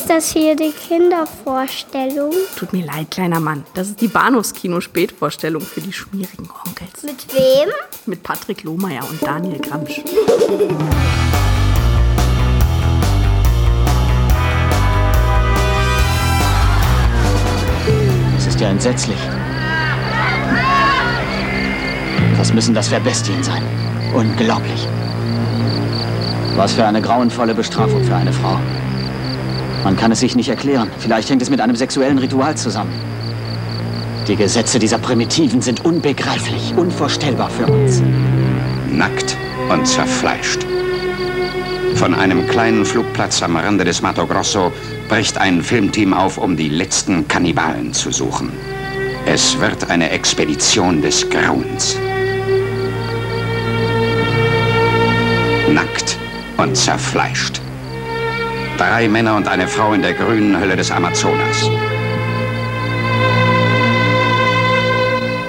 Ist das hier die Kindervorstellung? Tut mir leid, kleiner Mann. Das ist die Bahnhofskino-Spätvorstellung für die schmierigen Onkels. Mit wem? Mit Patrick Lohmeier und Daniel Gramsch. Es ist ja entsetzlich. Was müssen das für Bestien sein? Unglaublich. Was für eine grauenvolle Bestrafung für eine Frau. Man kann es sich nicht erklären. Vielleicht hängt es mit einem sexuellen Ritual zusammen. Die Gesetze dieser Primitiven sind unbegreiflich, unvorstellbar für uns. Nackt und zerfleischt. Von einem kleinen Flugplatz am Rande des Mato Grosso bricht ein Filmteam auf, um die letzten Kannibalen zu suchen. Es wird eine Expedition des Grauens. Nackt und zerfleischt. Drei Männer und eine Frau in der grünen Hölle des Amazonas.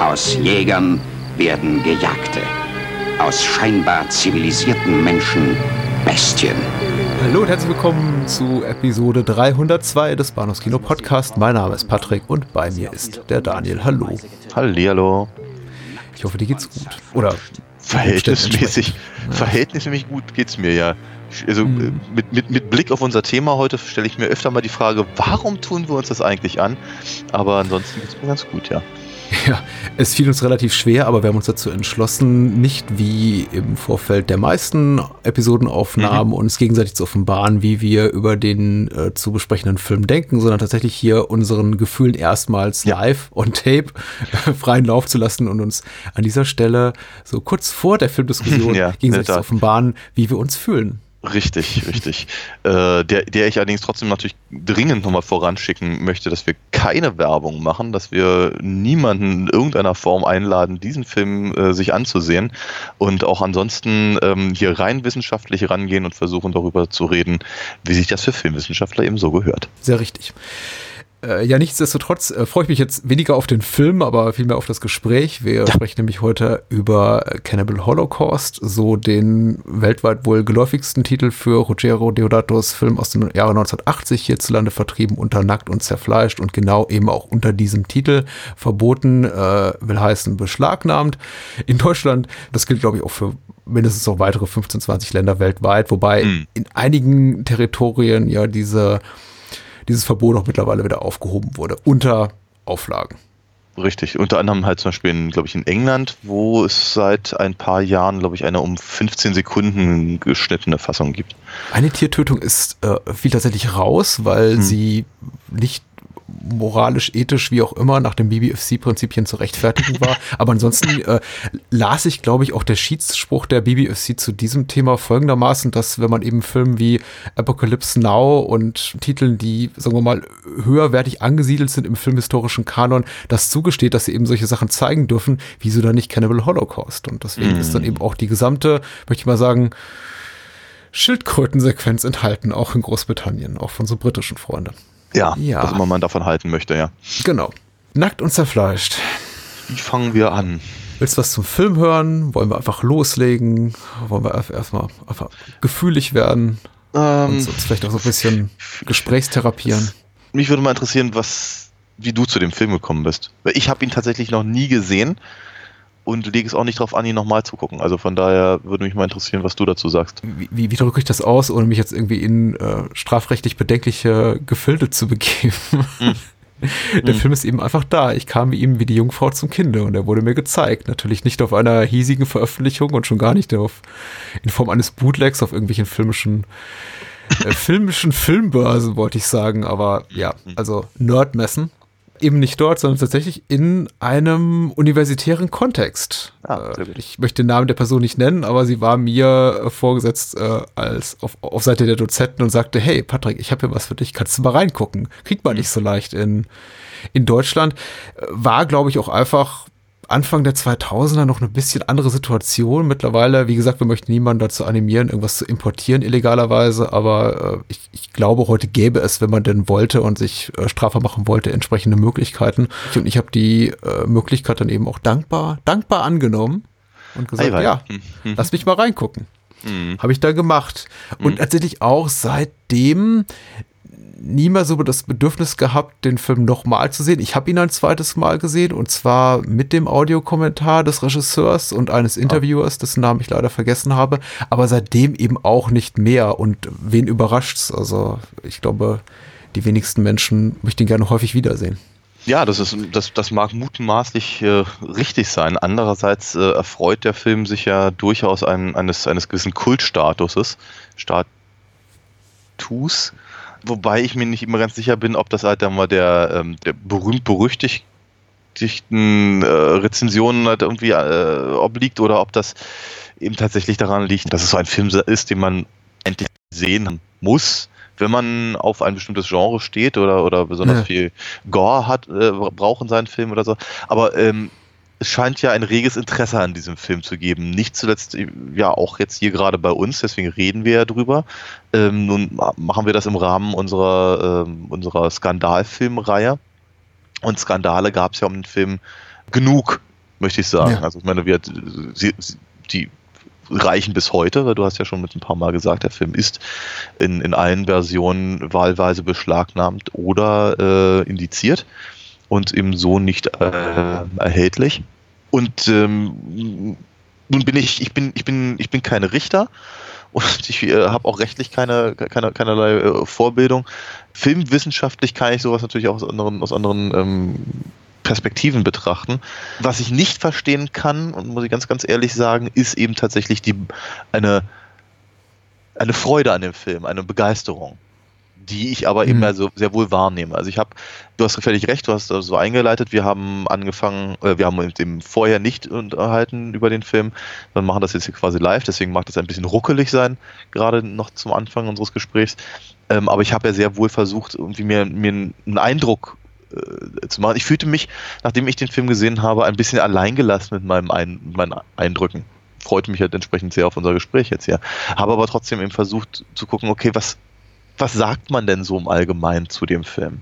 Aus Jägern werden Gejagte. Aus scheinbar zivilisierten Menschen Bestien. Hallo und herzlich willkommen zu Episode 302 des Bahnhofskino Podcast. Mein Name ist Patrick und bei mir ist der Daniel. Hallo. Hallihallo. Ich hoffe, dir geht's gut. Oder verhältnismäßig, verhältnismäßig gut geht's mir ja. Also mhm. mit, mit, mit Blick auf unser Thema heute stelle ich mir öfter mal die Frage, warum tun wir uns das eigentlich an? Aber ansonsten geht's mir ganz gut, ja. Ja, es fiel uns relativ schwer, aber wir haben uns dazu entschlossen, nicht wie im Vorfeld der meisten Episodenaufnahmen mhm. uns gegenseitig zu offenbaren, wie wir über den äh, zu besprechenden Film denken, sondern tatsächlich hier unseren Gefühlen erstmals ja. live on tape äh, freien Lauf zu lassen und uns an dieser Stelle so kurz vor der Filmdiskussion ja, gegenseitig zu offenbaren, wie wir uns fühlen. Richtig, richtig. Äh, der, der ich allerdings trotzdem natürlich dringend nochmal voranschicken möchte, dass wir keine Werbung machen, dass wir niemanden in irgendeiner Form einladen, diesen Film äh, sich anzusehen und auch ansonsten ähm, hier rein wissenschaftlich rangehen und versuchen darüber zu reden, wie sich das für Filmwissenschaftler eben so gehört. Sehr richtig. Äh, ja, nichtsdestotrotz äh, freue ich mich jetzt weniger auf den Film, aber vielmehr auf das Gespräch. Wir ja. sprechen nämlich heute über Cannibal Holocaust, so den weltweit wohl geläufigsten Titel für Ruggero Deodatos Film aus dem Jahre 1980 hierzulande vertrieben unter Nackt und Zerfleischt und genau eben auch unter diesem Titel verboten, äh, will heißen beschlagnahmt. In Deutschland, das gilt glaube ich auch für mindestens noch weitere 15, 20 Länder weltweit, wobei mhm. in einigen Territorien ja diese dieses Verbot auch mittlerweile wieder aufgehoben wurde, unter Auflagen. Richtig, unter anderem halt zum Beispiel, glaube ich, in England, wo es seit ein paar Jahren, glaube ich, eine um 15 Sekunden geschnittene Fassung gibt. Eine Tiertötung ist äh, fiel tatsächlich raus, weil hm. sie nicht moralisch, ethisch, wie auch immer, nach den BBFC-Prinzipien zu rechtfertigen war. Aber ansonsten äh, las ich, glaube ich, auch der Schiedsspruch der BBFC zu diesem Thema folgendermaßen, dass wenn man eben Filmen wie Apocalypse Now und Titeln, die, sagen wir mal, höherwertig angesiedelt sind im filmhistorischen Kanon, das zugesteht, dass sie eben solche Sachen zeigen dürfen, wieso dann nicht Cannibal Holocaust? Und deswegen mm. ist dann eben auch die gesamte, möchte ich mal sagen, Schildkrötensequenz enthalten, auch in Großbritannien, auch von so britischen Freunden. Ja, ja, was immer man davon halten möchte, ja. Genau. Nackt und zerfleischt. Wie fangen wir an? Willst du was zum Film hören? Wollen wir einfach loslegen? Wollen wir erstmal einfach gefühlig werden? Ähm, und uns vielleicht auch so ein bisschen Gesprächstherapieren? Mich würde mal interessieren, was, wie du zu dem Film gekommen bist. Weil ich habe ihn tatsächlich noch nie gesehen und lege es auch nicht darauf an, ihn nochmal zu gucken. Also von daher würde mich mal interessieren, was du dazu sagst. Wie, wie, wie drücke ich das aus, ohne mich jetzt irgendwie in äh, strafrechtlich bedenkliche Gefilde zu begeben? Mhm. Der mhm. Film ist eben einfach da. Ich kam ihm wie die Jungfrau zum Kinde und er wurde mir gezeigt. Natürlich nicht auf einer hiesigen Veröffentlichung und schon gar nicht auf, in Form eines Bootlegs auf irgendwelchen filmischen, äh, filmischen Filmbörsen, wollte ich sagen. Aber ja, mhm. also Nerdmessen eben nicht dort, sondern tatsächlich in einem universitären Kontext. Ah, äh, ich möchte den Namen der Person nicht nennen, aber sie war mir äh, vorgesetzt äh, als auf, auf Seite der Dozenten und sagte, hey Patrick, ich habe hier was für dich, kannst du mal reingucken. Kriegt man nicht so leicht in, in Deutschland. Äh, war, glaube ich, auch einfach Anfang der 2000er noch eine bisschen andere Situation. Mittlerweile, wie gesagt, wir möchten niemanden dazu animieren, irgendwas zu importieren illegalerweise, aber äh, ich, ich, glaube, heute gäbe es, wenn man denn wollte und sich äh, strafbar machen wollte, entsprechende Möglichkeiten. Ich, und ich habe die äh, Möglichkeit dann eben auch dankbar, dankbar angenommen und gesagt, hey, ja, mhm. lass mich mal reingucken. Mhm. Habe ich da gemacht. Und mhm. tatsächlich auch seitdem nie mehr so das Bedürfnis gehabt, den Film nochmal zu sehen. Ich habe ihn ein zweites Mal gesehen und zwar mit dem Audiokommentar des Regisseurs und eines Interviewers, dessen Namen ich leider vergessen habe, aber seitdem eben auch nicht mehr. Und wen überrascht's? Also ich glaube, die wenigsten Menschen möchten ihn gerne häufig wiedersehen. Ja, das ist das, das mag mutmaßlich äh, richtig sein. Andererseits äh, erfreut der Film sich ja durchaus ein, eines, eines gewissen Kultstatuses. Status. Wobei ich mir nicht immer ganz sicher bin, ob das halt dann mal der, ähm, der berühmt-berüchtigten äh, Rezensionen halt irgendwie äh, obliegt oder ob das eben tatsächlich daran liegt, dass es so ein Film ist, den man endlich sehen muss wenn man auf ein bestimmtes Genre steht oder, oder besonders ja. viel Gore hat, äh, braucht in seinen Filmen oder so. Aber ähm, es scheint ja ein reges Interesse an diesem Film zu geben. Nicht zuletzt, ja, auch jetzt hier gerade bei uns, deswegen reden wir ja drüber. Ähm, nun machen wir das im Rahmen unserer, ähm, unserer Skandalfilmreihe. Und Skandale gab es ja um den Film genug, möchte ich sagen. Ja. Also ich meine, wir, die, die reichen bis heute, weil du hast ja schon mit ein paar Mal gesagt, der Film ist in, in allen Versionen wahlweise beschlagnahmt oder äh, indiziert und im so nicht äh, erhältlich. Und ähm, nun bin ich, ich bin, ich bin, ich bin keine Richter und ich äh, habe auch rechtlich keine, keine, keinerlei äh, Vorbildung. Filmwissenschaftlich kann ich sowas natürlich auch aus anderen, aus anderen ähm, Perspektiven betrachten. Was ich nicht verstehen kann, und muss ich ganz, ganz ehrlich sagen, ist eben tatsächlich die, eine, eine Freude an dem Film, eine Begeisterung, die ich aber mhm. eben also sehr wohl wahrnehme. Also ich habe, du hast völlig recht, du hast so also eingeleitet, wir haben angefangen, äh, wir haben uns eben vorher nicht unterhalten über den Film, wir machen das jetzt hier quasi live, deswegen mag das ein bisschen ruckelig sein, gerade noch zum Anfang unseres Gesprächs. Ähm, aber ich habe ja sehr wohl versucht, irgendwie mir, mir einen Eindruck äh, zu machen. Ich fühlte mich, nachdem ich den Film gesehen habe, ein bisschen alleingelassen mit meinem Ein meinen Eindrücken. Freute mich halt entsprechend sehr auf unser Gespräch jetzt hier. Habe aber trotzdem eben versucht zu gucken, okay, was, was sagt man denn so im Allgemeinen zu dem Film?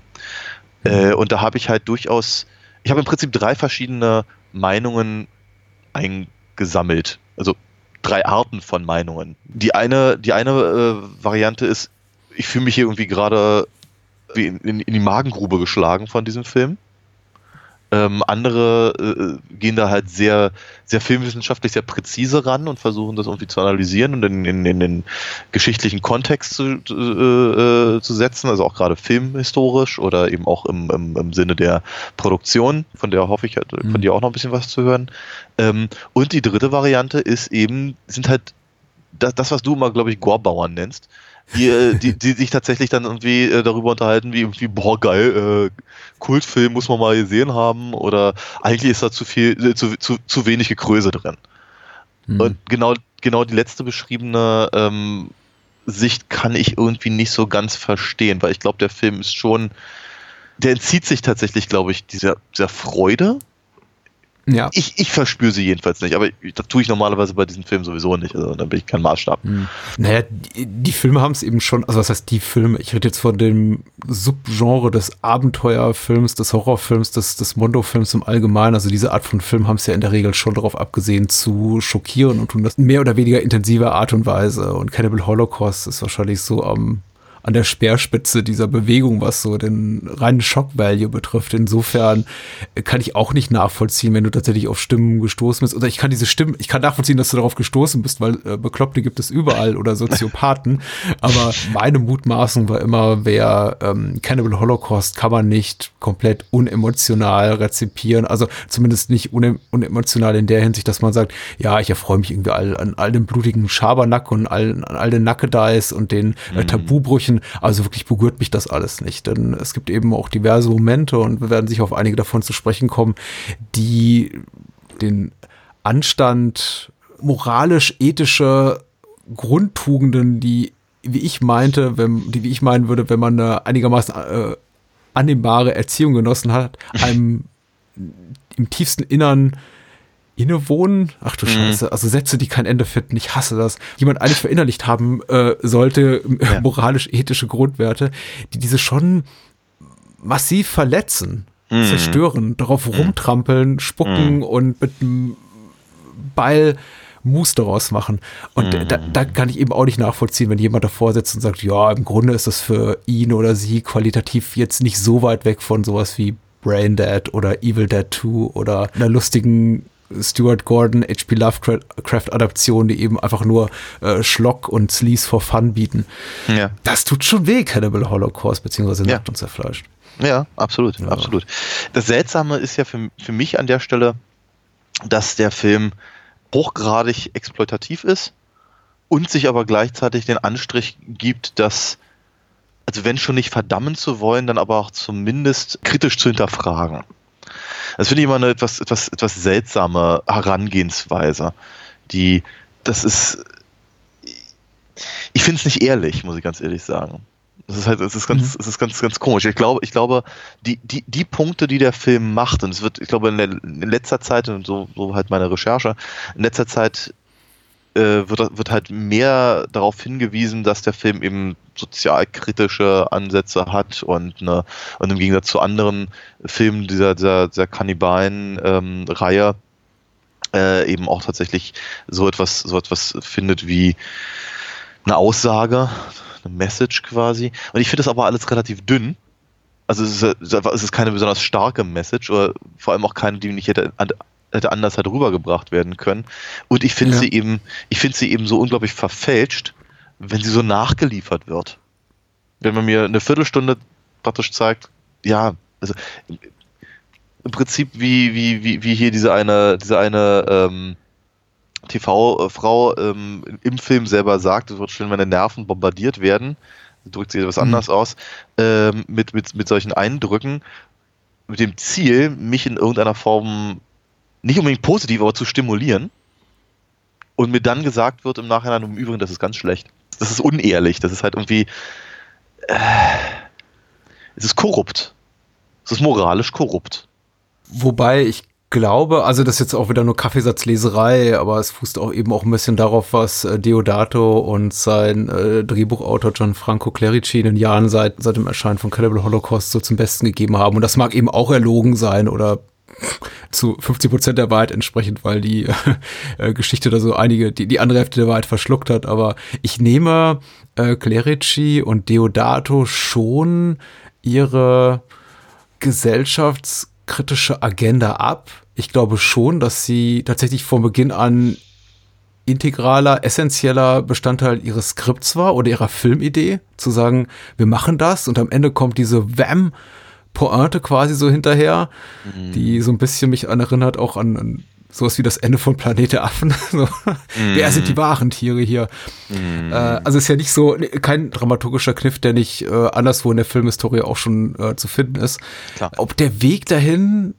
Mhm. Äh, und da habe ich halt durchaus, ich habe im Prinzip drei verschiedene Meinungen eingesammelt. Also drei Arten von Meinungen. Die eine, die eine äh, Variante ist, ich fühle mich hier irgendwie gerade wie in, in, in die Magengrube geschlagen von diesem Film. Ähm, andere äh, gehen da halt sehr, sehr filmwissenschaftlich sehr präzise ran und versuchen das irgendwie zu analysieren und in, in, in den geschichtlichen Kontext zu, äh, äh, zu setzen, also auch gerade filmhistorisch oder eben auch im, im, im Sinne der Produktion, von der hoffe ich halt, mhm. von dir auch noch ein bisschen was zu hören. Ähm, und die dritte Variante ist eben, sind halt das, das was du immer, glaube ich, Gorbauern nennst die, äh, die, die sich tatsächlich dann irgendwie äh, darüber unterhalten, wie irgendwie, boah, geil, äh, Kultfilm muss man mal gesehen haben oder eigentlich ist da zu viel, äh, zu, zu, zu wenig Gekröse drin. Mhm. Und genau, genau die letzte beschriebene ähm, Sicht kann ich irgendwie nicht so ganz verstehen, weil ich glaube, der Film ist schon, der entzieht sich tatsächlich, glaube ich, dieser, dieser Freude, ja. Ich, ich verspüre sie jedenfalls nicht, aber das tue ich normalerweise bei diesen Filmen sowieso nicht. Also da bin ich kein Maßstab. Hm. Naja, die, die Filme haben es eben schon, also was heißt die Filme? Ich rede jetzt von dem Subgenre des Abenteuerfilms, des Horrorfilms, des, des Mondo-Films im Allgemeinen. Also diese Art von Film haben es ja in der Regel schon darauf abgesehen, zu schockieren und tun das mehr oder weniger intensiver Art und Weise. Und Cannibal Holocaust ist wahrscheinlich so am an der Speerspitze dieser Bewegung, was so den reinen Shock-Value betrifft. Insofern kann ich auch nicht nachvollziehen, wenn du tatsächlich auf Stimmen gestoßen bist. Oder ich kann diese Stimmen, ich kann nachvollziehen, dass du darauf gestoßen bist, weil äh, Bekloppte gibt es überall oder Soziopathen. Aber meine Mutmaßung war immer, wer ähm, Cannibal Holocaust kann man nicht komplett unemotional rezipieren. Also zumindest nicht unemotional in der Hinsicht, dass man sagt, ja, ich erfreue mich irgendwie all, an all dem blutigen Schabernack und all, an all den Nackedeis und den äh, mhm. Tabubrüchen Gesprächen. Also wirklich berührt mich das alles nicht. Denn es gibt eben auch diverse Momente und wir werden sicher auf einige davon zu sprechen kommen, die den Anstand moralisch-ethische Grundtugenden, die wie ich meinte, wenn, die wie ich meinen würde, wenn man eine einigermaßen äh, annehmbare Erziehung genossen hat, einem im tiefsten Innern innewohnen. Ach du mhm. Scheiße, also Sätze, die kein Ende finden, ich hasse das. Jemand eigentlich verinnerlicht haben äh, sollte, ja. moralisch-ethische Grundwerte, die diese schon massiv verletzen, mhm. zerstören, darauf mhm. rumtrampeln, spucken mhm. und mit einem Ball Moose daraus machen. Und mhm. da, da kann ich eben auch nicht nachvollziehen, wenn jemand davor sitzt und sagt, ja, im Grunde ist das für ihn oder sie qualitativ jetzt nicht so weit weg von sowas wie Brain Dead oder Evil Dead 2 oder einer lustigen Stuart Gordon, H.P. Lovecraft-Adaption, die eben einfach nur äh, Schlock und Sleaze for Fun bieten. Ja. Das tut schon weh, Cannibal Holocaust, beziehungsweise Nackt ja. und Zerfleischt. Ja, absolut, ja. absolut. Das Seltsame ist ja für, für mich an der Stelle, dass der Film hochgradig exploitativ ist und sich aber gleichzeitig den Anstrich gibt, dass, also wenn schon nicht verdammen zu wollen, dann aber auch zumindest kritisch zu hinterfragen. Das finde ich immer eine etwas, etwas, etwas seltsame Herangehensweise. Die, das ist, ich finde es nicht ehrlich, muss ich ganz ehrlich sagen. Das ist halt, es ist ganz, mhm. es ist ganz, ganz komisch. Ich glaube, ich glaube, die, die, die Punkte, die der Film macht, und es wird, ich glaube, in, der, in letzter Zeit, und so, so halt meine Recherche, in letzter Zeit äh, wird, wird halt mehr darauf hingewiesen, dass der Film eben sozialkritische Ansätze hat und, eine, und im Gegensatz zu anderen Filmen dieser, dieser, dieser Kannibalen-Reihe ähm, äh, eben auch tatsächlich so etwas, so etwas findet wie eine Aussage, eine Message quasi. Und ich finde das aber alles relativ dünn. Also es ist, es ist keine besonders starke Message oder vor allem auch keine, die nicht hätte hätte anders halt rübergebracht werden können. Und ich finde ja. sie eben, ich finde sie eben so unglaublich verfälscht, wenn sie so nachgeliefert wird. Wenn man mir eine Viertelstunde praktisch zeigt, ja, also im Prinzip wie, wie, wie, wie hier diese eine, diese eine ähm, TV-Frau ähm, im Film selber sagt, es wird schön, wenn die Nerven bombardiert werden, drückt sie etwas mhm. anders aus, ähm, mit, mit, mit solchen Eindrücken, mit dem Ziel, mich in irgendeiner Form nicht unbedingt positiv, aber zu stimulieren. Und mir dann gesagt wird im Nachhinein, im Übrigen, das ist ganz schlecht. Das ist unehrlich. Das ist halt irgendwie. Äh, es ist korrupt. Es ist moralisch korrupt. Wobei ich glaube, also das ist jetzt auch wieder nur Kaffeesatzleserei, aber es fußt auch eben auch ein bisschen darauf, was äh, Deodato und sein äh, Drehbuchautor Gianfranco Clerici in den Jahren seit, seit dem Erscheinen von Cannibal Holocaust so zum Besten gegeben haben. Und das mag eben auch erlogen sein oder zu 50 Prozent der Wahrheit entsprechend, weil die äh, Geschichte da so einige, die, die andere Hälfte der Wahrheit verschluckt hat. Aber ich nehme äh, Clerici und Deodato schon ihre gesellschaftskritische Agenda ab. Ich glaube schon, dass sie tatsächlich von Beginn an integraler, essentieller Bestandteil ihres Skripts war oder ihrer Filmidee, zu sagen, wir machen das und am Ende kommt diese Wham Pointe quasi so hinterher, mhm. die so ein bisschen mich an erinnert, auch an, an sowas wie das Ende von Planet der Affen. so. mhm. Wer sind die wahren Tiere hier? Mhm. Äh, also ist ja nicht so, kein dramaturgischer Kniff, der nicht äh, anderswo in der Filmhistorie auch schon äh, zu finden ist. Klar. Ob der Weg dahin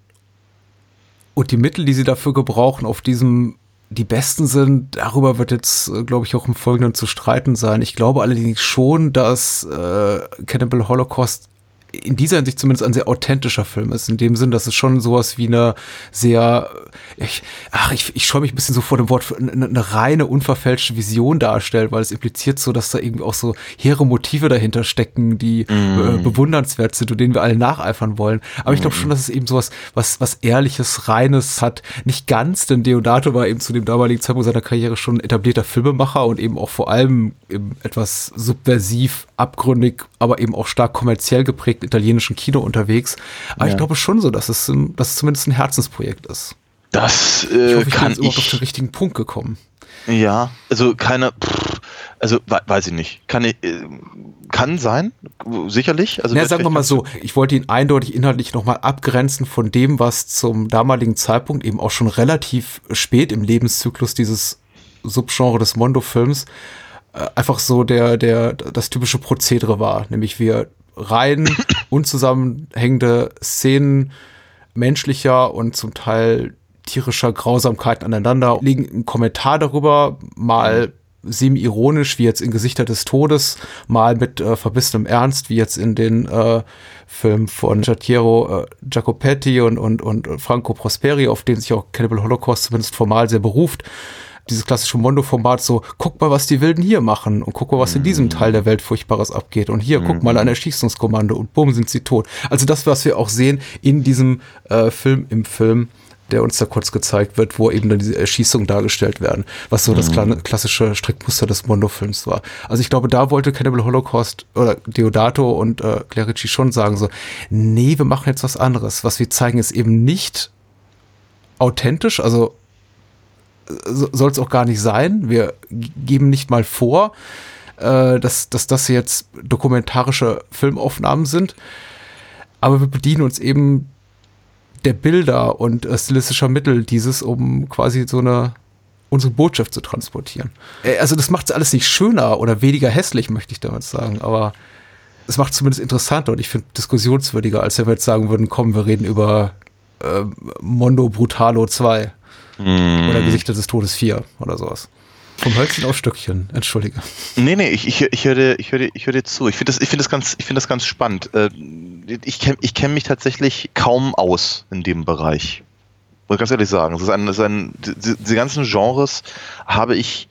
und die Mittel, die sie dafür gebrauchen, auf diesem die besten sind, darüber wird jetzt, äh, glaube ich, auch im Folgenden zu streiten sein. Ich glaube allerdings schon, dass äh, Cannibal Holocaust in dieser Hinsicht zumindest ein sehr authentischer Film ist, in dem Sinn, dass es schon sowas wie eine sehr, ich, ach, ich, ich scheue mich ein bisschen so vor dem Wort, eine, eine, reine, unverfälschte Vision darstellt, weil es impliziert so, dass da irgendwie auch so hehre Motive dahinter stecken, die mm. äh, bewundernswert sind und denen wir alle nacheifern wollen. Aber mm. ich glaube schon, dass es eben sowas, was, was Ehrliches, Reines hat. Nicht ganz, denn Deodato war eben zu dem damaligen Zeitpunkt seiner Karriere schon etablierter Filmemacher und eben auch vor allem etwas subversiv, abgründig, aber eben auch stark kommerziell geprägt italienischen Kino unterwegs. Aber ja. ich glaube schon so, dass es, dass es zumindest ein Herzensprojekt ist. Das äh, ich hoffe, ich kann bin jetzt ich, auf den richtigen Punkt gekommen. Ja, also keine, also weiß ich nicht. Kann, äh, kann sein, sicherlich. Also Na, sagen wir mal so, ich wollte ihn eindeutig inhaltlich nochmal abgrenzen von dem, was zum damaligen Zeitpunkt eben auch schon relativ spät im Lebenszyklus dieses Subgenre des Mondo-Films äh, einfach so der, der, das typische Prozedere war. Nämlich wir rein unzusammenhängende Szenen menschlicher und zum Teil tierischer Grausamkeiten aneinander, legen einen Kommentar darüber, mal semi-ironisch, wie jetzt in Gesichter des Todes, mal mit äh, verbissenem Ernst, wie jetzt in den äh, Filmen von Giaciero äh, Giacopetti und, und, und Franco Prosperi, auf den sich auch Cannibal Holocaust zumindest formal sehr beruft dieses klassische Mondo-Format so, guck mal, was die Wilden hier machen und guck mal, was in diesem mhm. Teil der Welt Furchtbares abgeht und hier, guck mal, ein mhm. Erschießungskommando und bumm, sind sie tot. Also das, was wir auch sehen in diesem äh, Film, im Film, der uns da kurz gezeigt wird, wo eben dann diese Erschießungen dargestellt werden, was so mhm. das klassische Strickmuster des Mondo-Films war. Also ich glaube, da wollte Cannibal Holocaust oder Deodato und äh, Clerici schon sagen so, nee, wir machen jetzt was anderes. Was wir zeigen, ist eben nicht authentisch, also soll es auch gar nicht sein. Wir geben nicht mal vor, äh, dass, dass das jetzt dokumentarische Filmaufnahmen sind, aber wir bedienen uns eben der Bilder und äh, stilistischer Mittel dieses, um quasi so eine unsere Botschaft zu transportieren. Äh, also das macht es alles nicht schöner oder weniger hässlich, möchte ich damit sagen, aber es macht zumindest interessanter und ich finde diskussionswürdiger, als wenn wir jetzt sagen würden, komm, wir reden über äh, Mondo Brutalo 2 mm. oder Gesichter des Todes 4 oder sowas. Vom Hölzchen auf Stückchen, entschuldige. Nee, nee, ich, ich, ich höre dir, ich hör ich hör dir zu. Ich finde das, find das, ganz, find das ganz spannend. Äh, ich kenne ich kenn mich tatsächlich kaum aus in dem Bereich. Muss ich ganz ehrlich sagen. Es ist ein, es ist ein, die, diese ganzen Genres habe ich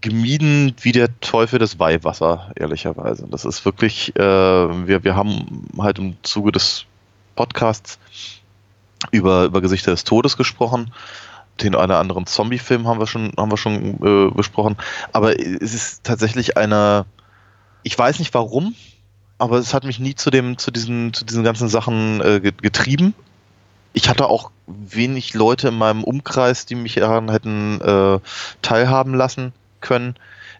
gemieden wie der Teufel des Weihwasser, ehrlicherweise. Das ist wirklich, äh, wir, wir haben halt im Zuge des Podcasts über, über Gesichter des Todes gesprochen den einen oder anderen Zombie-Film haben wir schon, haben wir schon äh, besprochen. Aber es ist tatsächlich eine, ich weiß nicht warum, aber es hat mich nie zu dem, zu diesen, zu diesen ganzen Sachen äh, getrieben. Ich hatte auch wenig Leute in meinem Umkreis, die mich daran hätten äh, teilhaben lassen können.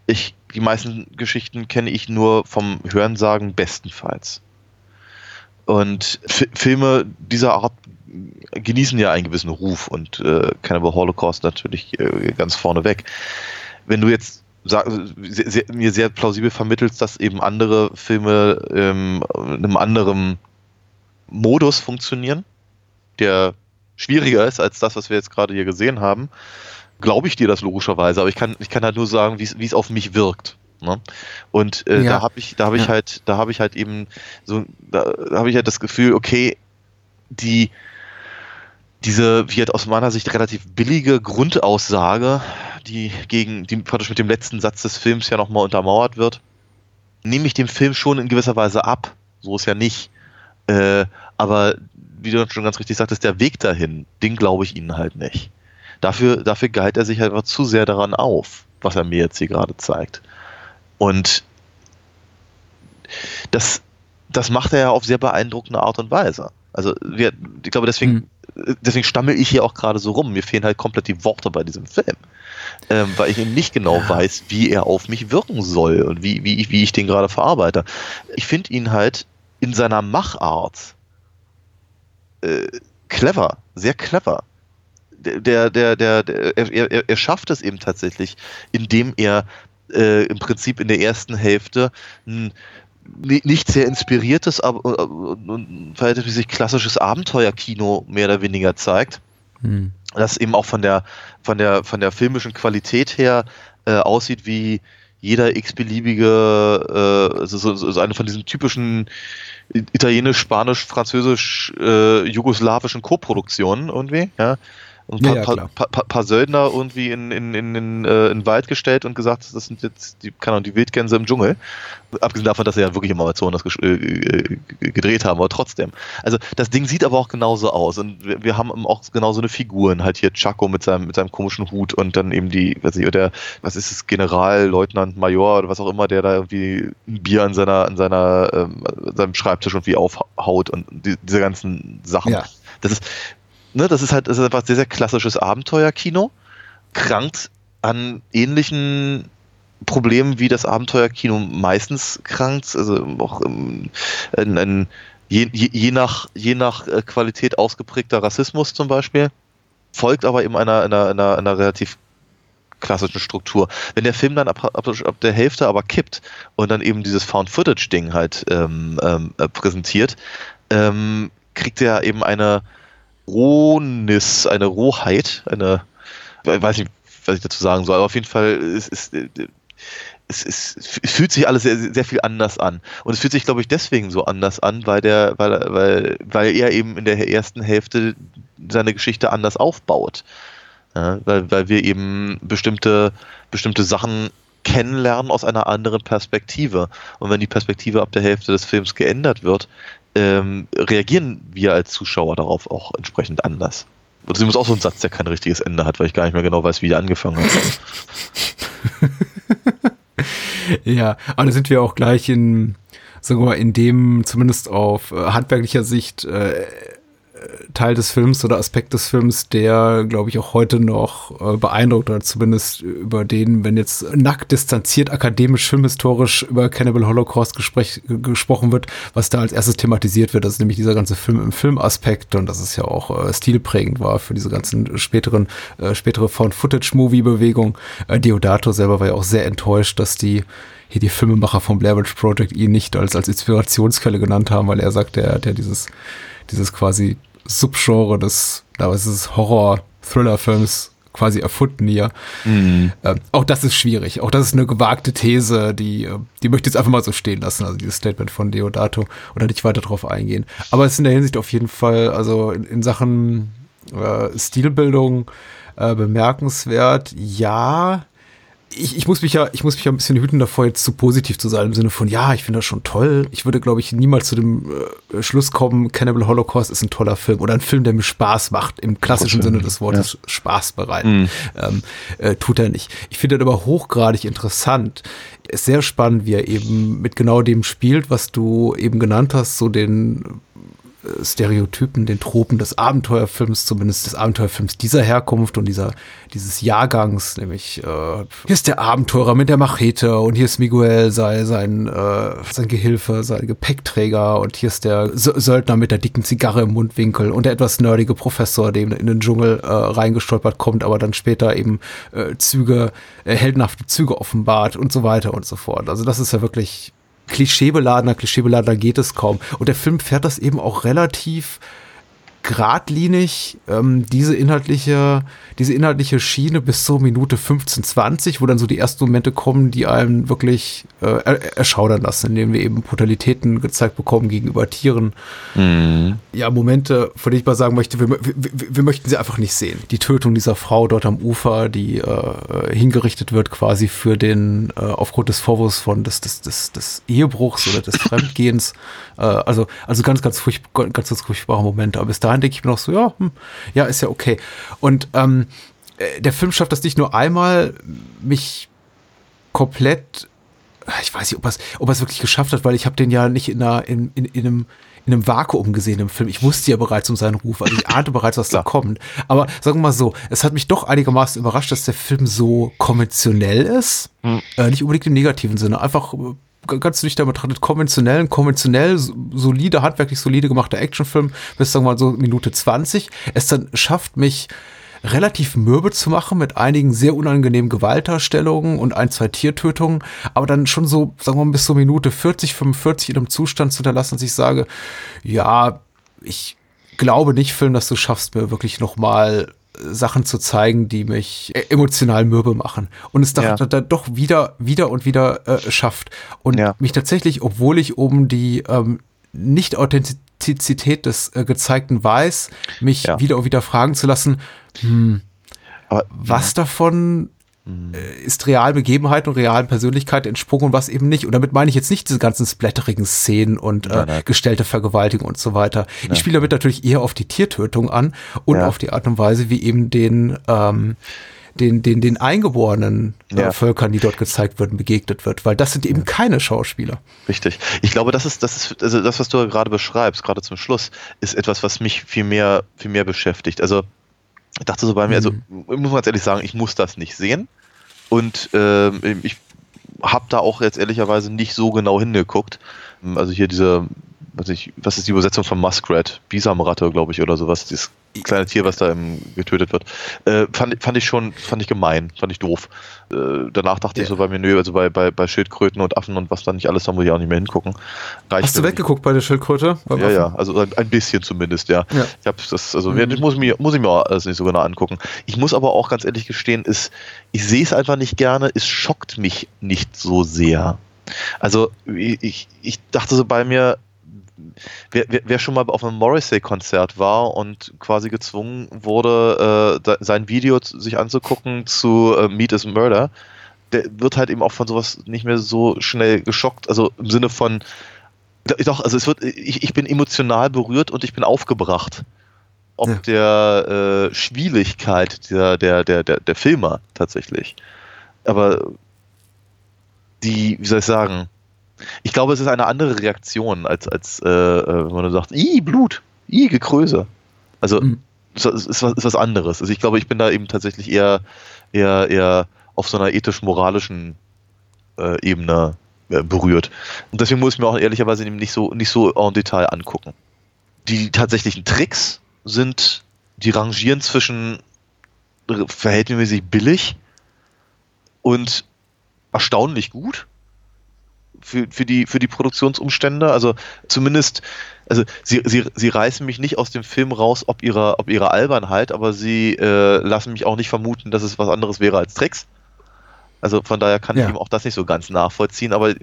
Ich, die meisten Geschichten kenne ich nur vom Hörensagen bestenfalls. Und F Filme dieser Art genießen ja einen gewissen Ruf und äh, Cannibal Holocaust natürlich äh, ganz vorne weg. Wenn du jetzt sag, sehr, sehr, mir sehr plausibel vermittelst, dass eben andere Filme ähm, in einem anderen Modus funktionieren, der schwieriger ist als das, was wir jetzt gerade hier gesehen haben, glaube ich dir das logischerweise, aber ich kann, ich kann halt nur sagen, wie es auf mich wirkt. Ne? Und äh, ja. da habe ich, da habe ich ja. halt, da habe ich halt eben so, da habe ich halt das Gefühl, okay, die diese, wie halt aus meiner Sicht relativ billige Grundaussage, die gegen, die praktisch mit dem letzten Satz des Films ja nochmal untermauert wird, nehme ich dem Film schon in gewisser Weise ab. So ist ja nicht. Äh, aber wie du schon ganz richtig sagtest, der Weg dahin, den glaube ich ihnen halt nicht. Dafür, dafür geilt er sich halt einfach zu sehr daran auf, was er mir jetzt hier gerade zeigt. Und das, das macht er ja auf sehr beeindruckende Art und Weise. Also wir, ich glaube, deswegen hm deswegen stammel ich hier auch gerade so rum. Mir fehlen halt komplett die Worte bei diesem Film. Ähm, weil ich eben nicht genau ja. weiß, wie er auf mich wirken soll und wie, wie, ich, wie ich den gerade verarbeite. Ich finde ihn halt in seiner Machart äh, clever, sehr clever. Der, der, der, der, er, er, er schafft es eben tatsächlich, indem er äh, im Prinzip in der ersten Hälfte ein nicht sehr inspiriertes, aber äh, verhältnismäßig klassisches Abenteuerkino mehr oder weniger zeigt. Hm. Das eben auch von der, von der, von der filmischen Qualität her äh, aussieht wie jeder x-beliebige, äh, so, so, so eine von diesen typischen italienisch, spanisch, französisch, äh, jugoslawischen Co-Produktionen irgendwie, ja und ein paar, ja, ja, paar, paar, paar, Söldner irgendwie in, in, in, in, äh, in den Wald gestellt und gesagt, das sind jetzt die, keine Ahnung, die Wildgänse im Dschungel. Abgesehen davon, dass sie ja wirklich im Amazonas äh, äh, gedreht haben, aber trotzdem. Also das Ding sieht aber auch genauso aus und wir, wir haben auch genauso eine Figuren, halt hier Chaco mit seinem, mit seinem komischen Hut und dann eben die, weiß ich, der, was ist es, General, Leutnant, Major oder was auch immer, der da irgendwie ein Bier an seiner, an seiner, ähm, seinem Schreibtisch irgendwie aufhaut und die, diese ganzen Sachen. Ja. Das ist, ne, das ist halt das ist einfach sehr, sehr klassisches Abenteuerkino, krankt an ähnlichen Problemen, wie das Abenteuerkino meistens krankt, also auch ein, ein, je, je, nach, je nach äh, Qualität ausgeprägter Rassismus zum Beispiel, folgt aber eben einer, einer, einer, einer relativ klassischen Struktur. Wenn der Film dann ab, ab, ab, der Hälfte aber kippt und dann eben dieses Found-Footage-Ding halt ähm, ähm, äh, präsentiert, ähm, kriegt er eben eine, Rohnis, eine Rohheit, eine, ich weiß nicht, was ich dazu sagen soll, aber auf jeden Fall ist, ist es, es, es, fühlt sich alles sehr, sehr viel anders an. Und es fühlt sich, glaube ich, deswegen so anders an, weil der, weil, weil, weil er eben in der ersten Hälfte seine Geschichte anders aufbaut. Ja, weil, weil wir eben bestimmte, bestimmte Sachen kennenlernen aus einer anderen Perspektive. Und wenn die Perspektive ab der Hälfte des Films geändert wird, ähm, reagieren wir als Zuschauer darauf auch entsprechend anders. Oder sie muss auch so ein Satz, der kein richtiges Ende hat, weil ich gar nicht mehr genau weiß, wie der angefangen hat. ja, aber da sind wir auch gleich in, sagen wir mal, in dem, zumindest auf äh, handwerklicher Sicht, äh, Teil des Films oder Aspekt des Films, der, glaube ich, auch heute noch äh, beeindruckt oder zumindest über den, wenn jetzt nackt distanziert, akademisch, filmhistorisch über Cannibal Holocaust gesprech, gesprochen wird, was da als erstes thematisiert wird, das ist nämlich dieser ganze Film im Filmaspekt und das ist ja auch äh, stilprägend war für diese ganzen späteren, äh, spätere Found-Footage-Movie-Bewegung. Äh, Deodato selber war ja auch sehr enttäuscht, dass die hier die Filmemacher vom Blair Witch Project ihn nicht als, als Inspirationsquelle genannt haben, weil er sagt, der, der dieses, dieses quasi Subgenre des, da ist es Horror-Thriller-Films quasi erfunden hier. Mhm. Ähm, auch das ist schwierig. Auch das ist eine gewagte These, die, äh, die möchte ich jetzt einfach mal so stehen lassen, also dieses Statement von Deodato oder nicht weiter drauf eingehen. Aber es ist in der Hinsicht auf jeden Fall, also in, in Sachen äh, Stilbildung äh, bemerkenswert. Ja, ich, ich muss mich ja, ich muss mich ja ein bisschen hüten davor, jetzt zu positiv zu sein, im Sinne von, ja, ich finde das schon toll. Ich würde, glaube ich, niemals zu dem äh, Schluss kommen, Cannibal Holocaust ist ein toller Film oder ein Film, der mir Spaß macht, im klassischen Sinne des Wortes ja. Spaß bereiten. Mhm. Ähm, äh, tut er nicht. Ich finde das aber hochgradig interessant. Ist sehr spannend, wie er eben mit genau dem spielt, was du eben genannt hast, so den Stereotypen, den Tropen des Abenteuerfilms, zumindest des Abenteuerfilms dieser Herkunft und dieser, dieses Jahrgangs, nämlich äh, hier ist der Abenteurer mit der Machete und hier ist Miguel, sei sein, äh, sein Gehilfe, sein Gepäckträger und hier ist der Söldner mit der dicken Zigarre im Mundwinkel und der etwas nerdige Professor, dem in den Dschungel äh, reingestolpert kommt, aber dann später eben äh, Züge, äh, heldenhafte Züge offenbart und so weiter und so fort. Also das ist ja wirklich klischeebeladener, klischeebeladener geht es kaum. Und der Film fährt das eben auch relativ geradlinig ähm, diese inhaltliche, diese inhaltliche Schiene bis zur Minute 15, 20, wo dann so die ersten Momente kommen, die einem wirklich äh, erschaudern lassen, indem wir eben Brutalitäten gezeigt bekommen gegenüber Tieren. Mhm. Ja, Momente, von denen ich mal sagen möchte, wir, wir, wir, möchten sie einfach nicht sehen. Die Tötung dieser Frau dort am Ufer, die äh, hingerichtet wird quasi für den, äh, aufgrund des Vorwurfs von des, des, des, des Ehebruchs oder des Fremdgehens. Äh, also, also ganz, ganz furchtbar, ganz, ganz furchtbare Momente. Aber bis dahin denke ich mir noch so, ja, hm, ja, ist ja okay. Und ähm, äh, der Film schafft das nicht nur einmal, mich komplett, ich weiß nicht, ob er es ob wirklich geschafft hat, weil ich habe den ja nicht in, einer, in, in, in einem in einem Vakuum gesehen im Film. Ich wusste ja bereits um seinen Ruf, also ich ahnte bereits, was da kommt. Aber sagen wir mal so, es hat mich doch einigermaßen überrascht, dass der Film so konventionell ist. Hm. Äh, nicht unbedingt im negativen Sinne, einfach äh, ganz nüchtern betrachtet konventionell, konventionell solide, handwerklich solide gemachter Actionfilm bis sagen wir mal so Minute 20. Es dann schafft mich relativ mürbe zu machen mit einigen sehr unangenehmen Gewaltdarstellungen und ein, zwei Tiertötungen, aber dann schon so, sagen wir mal, bis zur Minute 40, 45 in einem Zustand zu hinterlassen, dass ich sage, ja, ich glaube nicht, Film, dass du schaffst, mir wirklich nochmal Sachen zu zeigen, die mich e- emotional mürbe machen. Und es ja. dann doch wieder, wieder und wieder äh, schafft. Und ja. mich tatsächlich, obwohl ich um die ähm, Nicht-Authentizität des äh, Gezeigten weiß, mich ja. wieder und wieder fragen zu lassen, hm, Aber, was davon Mhm. Äh, ist realen Begebenheiten und realen Persönlichkeiten entsprungen und was eben nicht. Und damit meine ich jetzt nicht diese ganzen splatterigen Szenen und äh, nein, gestellte Vergewaltigung und so weiter. Nein. Ich spiele damit natürlich eher auf die Tiertötung an und ja. auf die Art und Weise, wie eben den ähm, den, den, den eingeborenen äh, ja. Völkern, die dort gezeigt werden, begegnet wird, weil das sind eben keine Schauspieler. Richtig. Ich glaube, das ist, das ist, also das, was du gerade beschreibst, gerade zum Schluss, ist etwas, was mich viel mehr, viel mehr beschäftigt. Also, ich dachte so bei mir, also, mhm. muss man ganz ehrlich sagen, ich muss das nicht sehen. Und äh, ich habe da auch jetzt ehrlicherweise nicht so genau hingeguckt. Also hier diese, was, ich, was ist die Übersetzung von Muskrat? Bisamratte, glaube ich, oder sowas. Dieses kleine Tier, was da getötet wird. Äh, fand, fand ich schon, fand ich gemein, fand ich doof. Äh, danach dachte ja. ich so bei mir, nö, also bei, bei, bei Schildkröten und Affen und was da nicht alles, da muss ich auch nicht mehr hingucken. Reicht Hast du weggeguckt bei der Schildkröte? Ja, ja, also ein, ein, bisschen zumindest, ja. ja. Ich habe das, also mhm. muss, mir, muss ich mir alles nicht so genau angucken. Ich muss aber auch ganz ehrlich gestehen, ist, ich sehe es einfach nicht gerne, es schockt mich nicht so sehr. Also ich, ich dachte so bei mir, wer, wer, schon mal auf einem Morrissey-Konzert war und quasi gezwungen wurde, äh, sein Video sich anzugucken zu äh, Meet is Murder, der wird halt eben auch von sowas nicht mehr so schnell geschockt. Also im Sinne von, doch, also es wird, ich, ich bin emotional berührt und ich bin aufgebracht. ob Ja. der äh, Schwierigkeit der, der, der, der, der Filmer tatsächlich. Aber die, wie soll ich sagen, ich glaube, es ist eine andere Reaktion, als, als äh, äh, wenn man sagt, i Blut, i Gekröse. Also Mhm. es ist, ist, was, ist was anderes. Also ich glaube, ich bin da eben tatsächlich eher, eher, eher auf so einer ethisch-moralischen äh, Ebene äh, berührt. Und deswegen muss ich mir auch ehrlicherweise eben nicht so, nicht so en Detail angucken. Die tatsächlichen Tricks sind, die rangieren zwischen verhältnismäßig billig und erstaunlich gut für, für, die, für die Produktionsumstände. Also zumindest, also sie, sie, sie reißen mich nicht aus dem Film raus, ob ihrer, ob ihrer Albernheit, aber sie äh, lassen mich auch nicht vermuten, dass es was anderes wäre als Tricks. Also von daher kann Ja. ich eben auch das nicht so ganz nachvollziehen, aber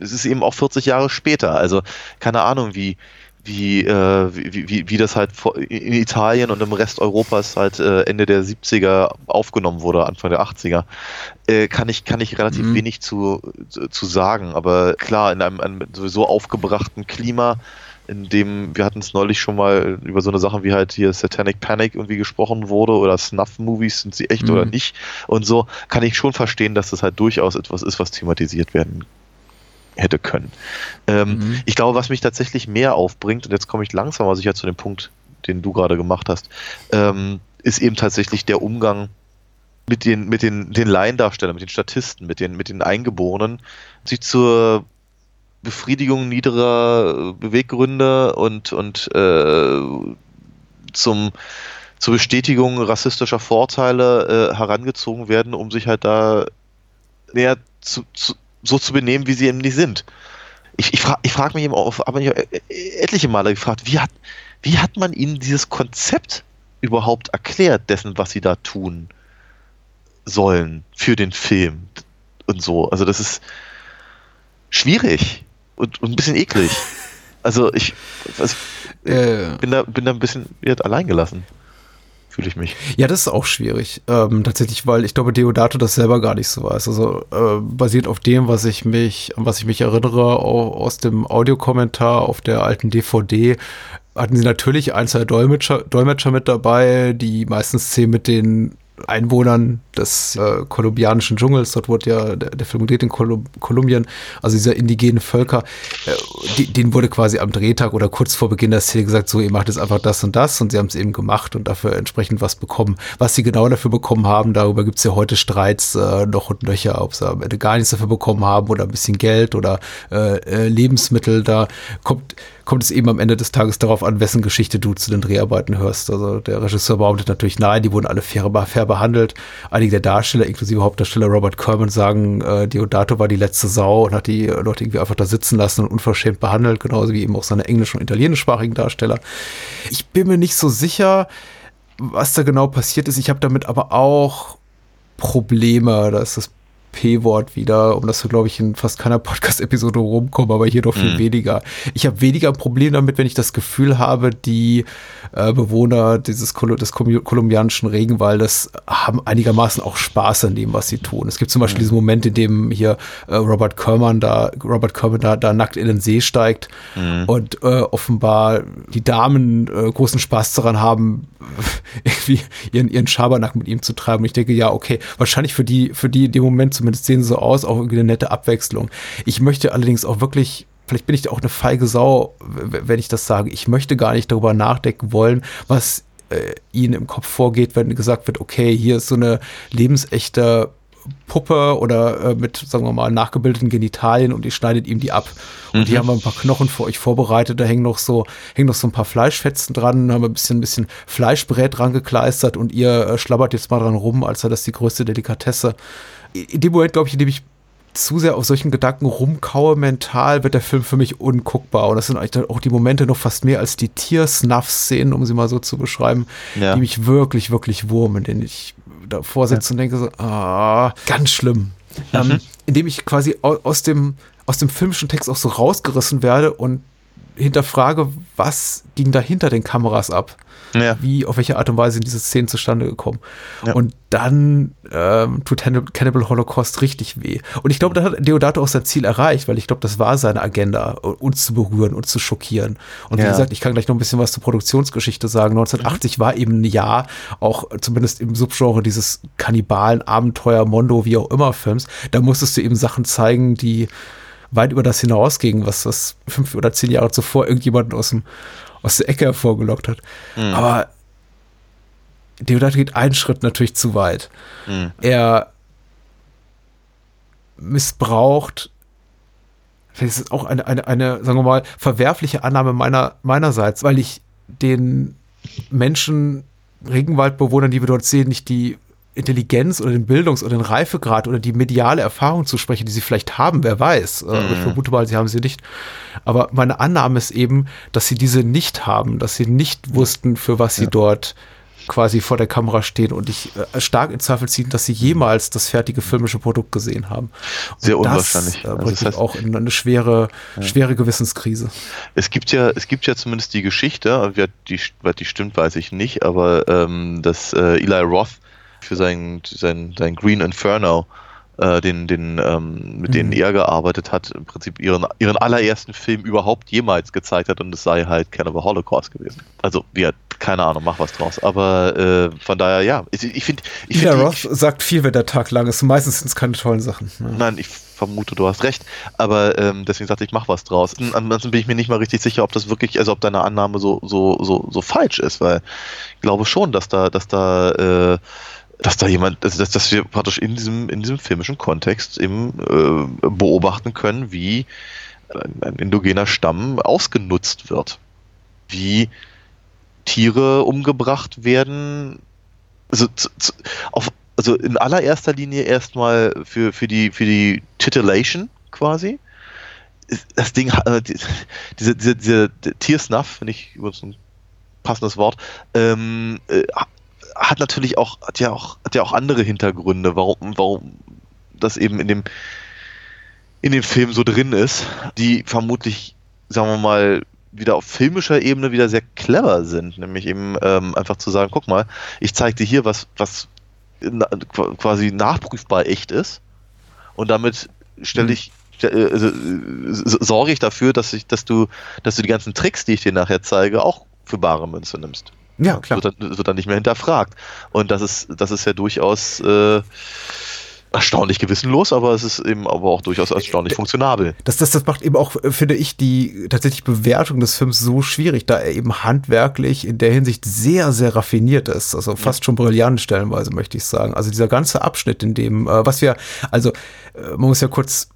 es ist eben auch 40 Jahre später. Also keine Ahnung, wie, wie, äh, wie, wie, wie das halt in Italien und im Rest Europas halt äh, Ende der 70er aufgenommen wurde, Anfang der 80er, äh, kann ich, kann ich relativ Mhm. wenig zu, zu, zu sagen. Aber klar, in einem, einem sowieso aufgebrachten Klima, in dem, wir hatten es neulich schon mal über so eine Sache wie halt hier Satanic Panic irgendwie gesprochen wurde oder Snuff-Movies, sind sie echt Mhm. oder nicht und so, kann ich schon verstehen, dass das halt durchaus etwas ist, was thematisiert werden hätte können. Ähm, Mhm. Ich glaube, was mich tatsächlich mehr aufbringt, und jetzt komme ich langsam aber sicher zu dem Punkt, den du gerade gemacht hast, ähm, ist eben tatsächlich der Umgang mit den, mit den, den Laiendarstellern, mit den Statisten, mit den, mit den Eingeborenen, sich zur Befriedigung niederer Beweggründe und, und äh, zum, zur Bestätigung rassistischer Vorteile äh, herangezogen werden, um sich halt da näher zu, zu, so zu benehmen, wie sie eben nicht sind. Ich, ich frage ich frag mich eben auch, aber ich habe etliche Male gefragt, wie hat, wie hat man ihnen dieses Konzept überhaupt erklärt, dessen, was sie da tun sollen für den Film und so. Also das ist schwierig und, und ein bisschen eklig. Also ich also Äh, bin, da, bin da ein bisschen allein gelassen. Fühle ich mich. Ja, das ist auch schwierig. Ähm, tatsächlich, weil ich glaube, Deodato das selber gar nicht so weiß. Also äh, basiert auf dem, was ich mich, was ich mich erinnere, au- aus dem Audiokommentar auf der alten DVD, hatten sie natürlich ein, zwei Dolmetscher, Dolmetscher mit dabei, die meistens Szenen mit den Einwohnern des äh, kolumbianischen Dschungels, dort wurde ja der, der Film gedreht in Kolum Kolumbien, also dieser indigenen Völker, äh, denen wurde quasi am Drehtag oder kurz vor Beginn der Szene gesagt, so, ihr macht jetzt einfach das und das und sie haben es eben gemacht und dafür entsprechend was bekommen. Was sie genau dafür bekommen haben, darüber gibt es ja heute Streits äh, noch und nöcher, ob sie am Ende gar nichts dafür bekommen haben oder ein bisschen Geld oder äh, äh, Lebensmittel, da kommt kommt es eben am Ende des Tages darauf an, wessen Geschichte du zu den Dreharbeiten hörst. Also der Regisseur behauptet natürlich, nein, die wurden alle fair, fair behandelt. Einige der Darsteller, inklusive Hauptdarsteller Robert Kerman, sagen, äh, Diodato war die letzte Sau und hat die Leute irgendwie einfach da sitzen lassen und unverschämt behandelt, genauso wie eben auch seine englisch- und italienischsprachigen Darsteller. Ich bin mir nicht so sicher, was da genau passiert ist. Ich habe damit aber auch Probleme, da ist das P-Wort wieder, um das glaube ich, in fast keiner Podcast-Episode rumkommen, aber hier doch viel Mhm. weniger. Ich habe weniger ein Problem damit, wenn ich das Gefühl habe, die äh, Bewohner dieses Kol des kolumbianischen Regenwaldes haben einigermaßen auch Spaß an dem, was sie tun. Es gibt zum Beispiel diesen Moment, in dem hier äh, Robert Kerman da, Robert Kerman da, da nackt in den See steigt und äh, offenbar die Damen äh, großen Spaß daran haben, irgendwie ihren, ihren Schabernack mit ihm zu treiben. Und ich denke, ja, okay, wahrscheinlich für die, für die in dem Moment zumindest sehen sie so aus, auch irgendwie eine nette Abwechslung. Ich möchte allerdings auch wirklich vielleicht bin ich auch eine feige Sau, wenn ich das sage. Ich möchte gar nicht darüber nachdenken wollen, was äh, ihnen im Kopf vorgeht, wenn gesagt wird, okay, hier ist so eine lebensechte Puppe oder äh, mit, sagen wir mal, nachgebildeten Genitalien und ihr schneidet ihm die ab. Und hier haben wir ein paar Knochen für euch vorbereitet, da hängen noch so, hängen noch so ein paar Fleischfetzen dran, haben wir ein bisschen, ein bisschen Fleischbrät dran gekleistert und ihr äh, schlabbert jetzt mal dran rum, als sei das die größte Delikatesse. In dem Moment, glaube ich, in dem ich zu sehr auf solchen Gedanken rumkaue mental, wird der Film für mich unguckbar. Und das sind eigentlich auch die Momente noch fast mehr als die Tier-Snuff-Szenen, um sie mal so zu beschreiben, Ja. die mich wirklich, wirklich wurmen, denen ich davor sitze und denke so, ah, ganz schlimm. Ähm, indem ich quasi au- aus dem, aus dem filmischen Text auch so rausgerissen werde und hinterfrage, was ging da hinter den Kameras ab? Ja. wie, auf welche Art und Weise sind diese Szenen zustande gekommen. Ja. Und dann ähm, tut Cannibal Holocaust richtig weh. Und ich glaube, da hat Deodato auch sein Ziel erreicht, weil ich glaube, das war seine Agenda, uns zu berühren, uns zu schockieren. Und wie Ja. gesagt, ich kann gleich noch ein bisschen was zur Produktionsgeschichte sagen. 1980 war eben ein Jahr, auch zumindest im Subgenre dieses Kannibalen, Abenteuer, Mondo, wie auch immer Films. Da musstest du eben Sachen zeigen, die weit über das hinausgingen, was das fünf oder zehn Jahre zuvor irgendjemanden aus, dem, aus der Ecke hervorgelockt hat. Aber Deodato geht einen Schritt natürlich zu weit. Mhm. Er missbraucht, vielleicht ist es auch eine, eine, eine, sagen wir mal, verwerfliche Annahme meiner, meinerseits, weil ich den Menschen, Regenwaldbewohnern, die wir dort sehen, nicht die Intelligenz oder den Bildungs- oder den Reifegrad oder die mediale Erfahrung zuspreche, die sie vielleicht haben, wer weiß. Äh, Ich vermute mal, sie haben sie nicht. Aber meine Annahme ist eben, dass sie diese nicht haben, dass sie nicht wussten, für was sie dort quasi vor der Kamera stehen und ich äh, stark in Zweifel ziehen, dass sie jemals das fertige filmische Produkt gesehen haben. Und Sehr das, unwahrscheinlich. Äh, Also das heißt- auch in eine schwere, schwere Gewissenskrise. Es gibt ja, es gibt ja zumindest die Geschichte, die, die stimmt, weiß ich nicht, aber ähm, dass äh, Eli Roth für sein, sein, sein Green Inferno, äh, den, den, ähm, mit denen Mhm. er gearbeitet hat, im Prinzip ihren, ihren allerersten Film überhaupt jemals gezeigt hat und es sei halt Cannibal Holocaust gewesen. Also, wir, keine Ahnung, mach was draus. Aber äh, von daher, ja, ich, ich finde, ich find Roth sagt viel, wenn der Tag lang ist. Meistens sind es keine tollen Sachen. Ja. Nein, ich vermute, du hast recht. Aber ähm, deswegen sagte ich, mach was draus. Ansonsten bin ich mir nicht mal richtig sicher, ob das wirklich, also ob deine Annahme so, so, so, so falsch ist, weil ich glaube schon, dass da, dass da, äh, dass da jemand, also dass, dass wir praktisch in diesem, in diesem filmischen Kontext eben äh, beobachten können, wie ein, indogener Stamm ausgenutzt wird. Wie Tiere umgebracht werden, also, zu, zu, auf, also in allererster Linie erstmal für, für, die, für die Titillation quasi. Das Ding, äh, die- diese, diese, diese Tiersnuff, finde ich übrigens ein passendes Wort, ähm, äh, hat natürlich auch, hat ja auch, hat ja auch andere Hintergründe, warum, warum das eben in dem, in dem Film so drin ist, die vermutlich, sagen wir mal, wieder auf filmischer Ebene wieder sehr clever sind, nämlich eben ähm, einfach zu sagen, guck mal, ich zeige dir hier was, was quasi nachprüfbar echt ist. Und damit stelle ich ste- äh, also, äh, sorge ich dafür, dass ich, dass du, dass du die ganzen Tricks, die ich dir nachher zeige, auch für bare Münze nimmst. Ja, klar. Wird dann, wird dann nicht mehr hinterfragt. Und das ist, das ist ja durchaus äh, erstaunlich gewissenlos, aber es ist eben aber auch durchaus erstaunlich funktionabel. Das, das, das macht eben auch, äh, finde ich, die tatsächlich Bewertung des Films so schwierig, da er eben handwerklich in der Hinsicht sehr, sehr raffiniert ist. Also fast schon brillant stellenweise, möchte ich sagen. Also dieser ganze Abschnitt, in dem, äh, was wir, also äh, man muss ja kurz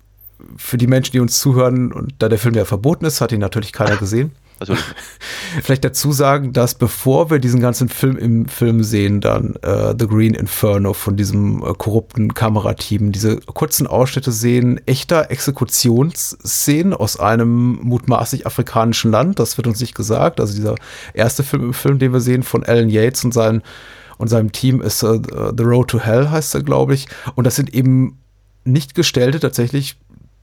für die Menschen, die uns zuhören, und da der Film ja verboten ist, hat ihn natürlich keiner gesehen. Also Vielleicht dazu sagen, dass bevor wir diesen ganzen Film im Film sehen, dann äh, The Green Inferno von diesem äh, korrupten Kamerateam, diese kurzen Ausschnitte sehen, echter Exekutionsszenen aus einem mutmaßlich afrikanischen Land, das wird uns nicht gesagt. Also dieser erste Film im Film, den wir sehen von Alan Yates und, sein, und seinem Team ist äh, The Road to Hell, heißt er, glaube ich. Und das sind eben nicht gestellte, tatsächlich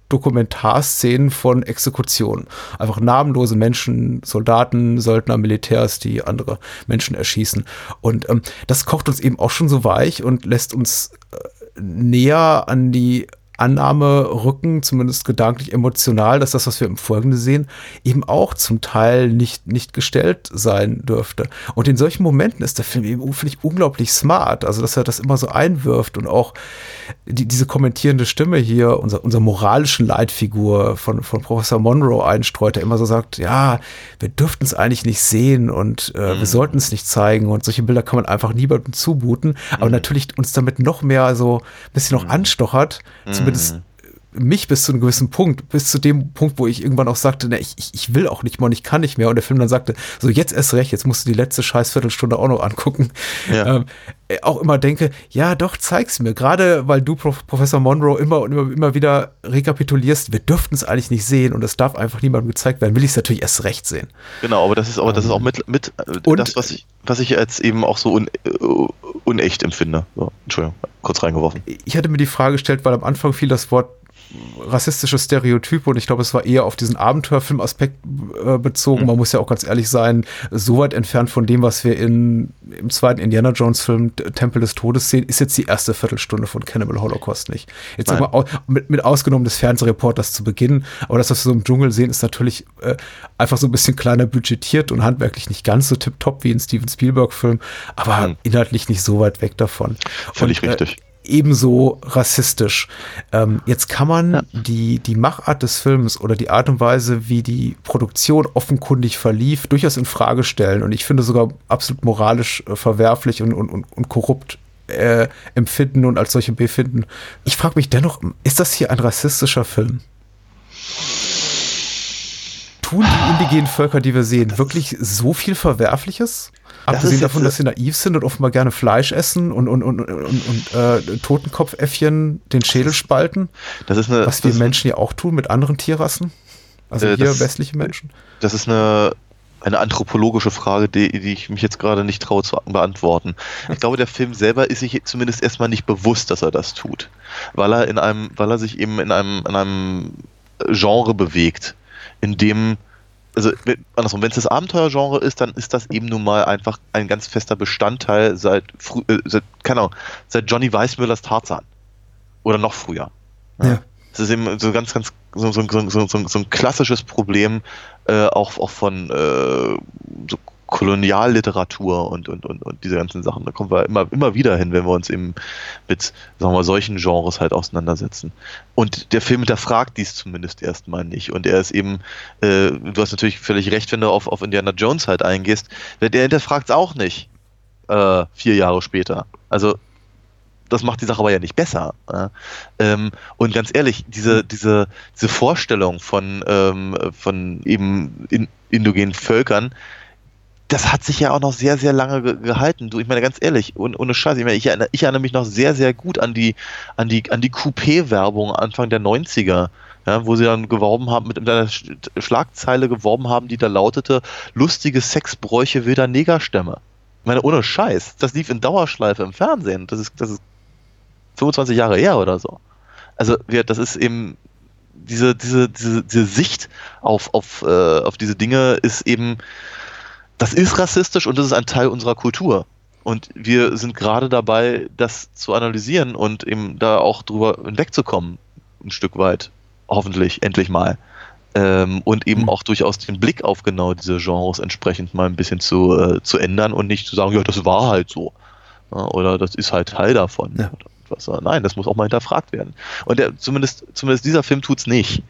Dokumentarszenen von Exekutionen. Einfach namenlose Menschen, Soldaten, Söldner, Militärs, die andere Menschen erschießen. Und ähm, das kocht uns eben auch schon so weich und lässt uns äh, näher an die Annahme rücken, zumindest gedanklich emotional, dass das, was wir im Folgenden sehen, eben auch zum Teil nicht, nicht gestellt sein dürfte. Und in solchen Momenten ist der Film eben, finde ich, unglaublich smart. Also, dass er das immer so einwirft und auch die, diese kommentierende Stimme hier, unser, unser moralischen Leitfigur von, von Professor Monroe einstreut, der immer so sagt, ja, wir dürften es eigentlich nicht sehen und äh, wir sollten es nicht zeigen. Und solche Bilder kann man einfach niemandem zumuten, aber natürlich uns damit noch mehr so ein bisschen noch anstochert, zumindest mich bis zu einem gewissen Punkt, bis zu dem Punkt, wo ich irgendwann auch sagte, ne, ich, ich, will auch nicht mehr und ich kann nicht mehr. Und der Film dann sagte, so jetzt erst recht, jetzt musst du die letzte scheiß Viertelstunde auch noch angucken. Ja. Ähm, äh, auch immer denke, ja doch, zeig's mir. Gerade weil du, Prof, Professor Monroe, immer und immer, immer wieder rekapitulierst, wir dürften es eigentlich nicht sehen und es darf einfach niemandem gezeigt werden, will ich es natürlich erst recht sehen. Genau, aber das ist aber das ist auch mit, mit äh, Und- das, was ich, was ich als eben auch so un, äh, unecht empfinde. So, Entschuldigung, kurz reingeworfen. Ich hatte mir die Frage gestellt, weil am Anfang fiel das Wort rassistische Stereotype und ich glaube, es war eher auf diesen Abenteuerfilm-Aspekt äh, bezogen. Mhm. Man muss ja auch ganz ehrlich sein, so weit entfernt von dem, was wir in, im zweiten Indiana Jones-Film Tempel des Todes sehen, ist jetzt die erste Viertelstunde von Cannibal Holocaust nicht. Jetzt mal, mit, mit ausgenommen des Fernsehreporters zu Beginn, aber das, was wir so im Dschungel sehen, ist natürlich äh, einfach so ein bisschen kleiner budgetiert und handwerklich nicht ganz so tipptopp wie ein Steven Spielberg-Film, aber mhm. inhaltlich nicht so weit weg davon. Völlig und, äh, richtig ebenso rassistisch. Ähm, jetzt kann man ja. die, die Machart des Films oder die Art und Weise, wie die Produktion offenkundig verlief, durchaus in Frage stellen und ich finde sogar absolut moralisch äh, verwerflich und, und, und, und korrupt äh, empfinden und als solche befinden. Ich frage mich dennoch, ist das hier ein rassistischer Film? Tun die indigenen Völker, die wir sehen, wirklich so viel Verwerfliches? Abgesehen davon, dass sie naiv sind und offenbar gerne Fleisch essen und, und, und, und, und äh, Totenkopfäffchen den Schädel spalten. Das ist eine, was wir Menschen ja auch tun mit anderen Tierrassen. Also äh, hier das, westliche Menschen. Das ist eine, eine anthropologische Frage, die, die ich mich jetzt gerade nicht traue zu beantworten. Ich glaube, der Film selber ist sich zumindest erstmal nicht bewusst, dass er das tut. Weil er in einem, weil er sich eben in einem, in einem Genre bewegt, in dem also andersrum, wenn es das Abenteuergenre ist, dann ist das eben nun mal einfach ein ganz fester Bestandteil seit, äh, seit keine Ahnung, seit Johnny Weissmüllers Tarzan. Oder noch früher. Ja. ja. Das ist eben so ganz, ganz so, so, so, so ein klassisches Problem äh, auch, auch von äh, so Kolonialliteratur und, und, und, und diese ganzen Sachen. Da kommen wir immer, immer wieder hin, wenn wir uns eben mit sagen wir solchen Genres halt auseinandersetzen. Und der Film hinterfragt dies zumindest erstmal nicht. Und er ist eben, äh, du hast natürlich völlig recht, wenn du auf, auf Indiana Jones halt eingehst, der hinterfragt es auch nicht äh, vier Jahre später. Also das macht die Sache aber ja nicht besser. Ähm, und ganz ehrlich, diese, diese, diese Vorstellung von, ähm, von eben in, indogenen Völkern, das hat sich ja auch noch sehr, sehr lange ge gehalten. Du, ich meine, ganz ehrlich, ohne, ohne Scheiß, ich, meine, ich, erinnere, ich erinnere mich noch sehr, sehr gut an die, an die, an die Coupé-Werbung Anfang der 90er. Ja, wo sie dann geworben haben, mit einer Schlagzeile geworben haben, die da lautete, lustige Sexbräuche wilder Negerstämme. Ich meine, ohne Scheiß, das lief in Dauerschleife im Fernsehen. Das ist, das ist 25 Jahre her oder so. Also, wir, das ist eben, diese, diese, diese, diese Sicht auf, auf, äh, auf diese Dinge ist eben, das ist rassistisch und das ist ein Teil unserer Kultur. Und wir sind gerade dabei, das zu analysieren und eben da auch drüber hinwegzukommen, ein Stück weit, hoffentlich, endlich mal. Ähm, und eben mhm. auch durchaus den Blick auf genau diese Genres entsprechend mal ein bisschen zu, äh, zu ändern und nicht zu sagen, ja, das war halt so. Ja, oder das ist halt Teil davon. Ja. Nein, das muss auch mal hinterfragt werden. Und der, zumindest, zumindest dieser Film tut es nicht.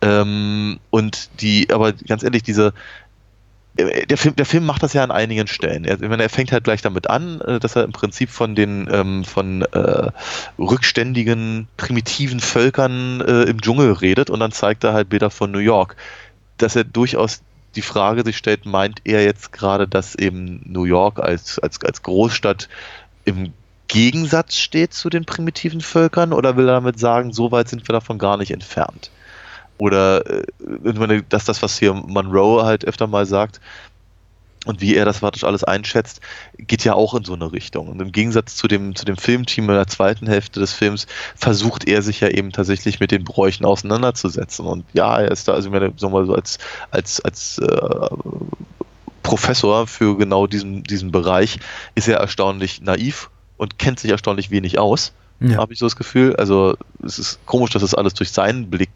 Ähm, und die, aber ganz ehrlich, diese, der Film, der Film macht das ja an einigen Stellen. Er, meine, er fängt halt gleich damit an, äh, dass er im Prinzip von den ähm, von äh, rückständigen, primitiven Völkern äh, im Dschungel redet und dann zeigt er halt Bilder von New York. Dass er durchaus die Frage sich stellt, meint er jetzt gerade, dass eben New York als, als, als Großstadt im Gegensatz steht zu den primitiven Völkern oder will er damit sagen, so weit sind wir davon gar nicht entfernt? Oder äh, dass das, was hier Monroe halt öfter mal sagt, und wie er das praktisch alles einschätzt, geht ja auch in so eine Richtung. Und im Gegensatz zu dem, zu dem Filmteam in der zweiten Hälfte des Films versucht er sich ja eben tatsächlich mit den Bräuchen auseinanderzusetzen. Und ja, er ist da, also ich meine, sagen wir mal so als, als, als äh, Professor für genau diesen, diesen Bereich ist er erstaunlich naiv und kennt sich erstaunlich wenig aus. Ja. Habe ich so das Gefühl. Also es ist komisch, dass das alles durch seinen Blick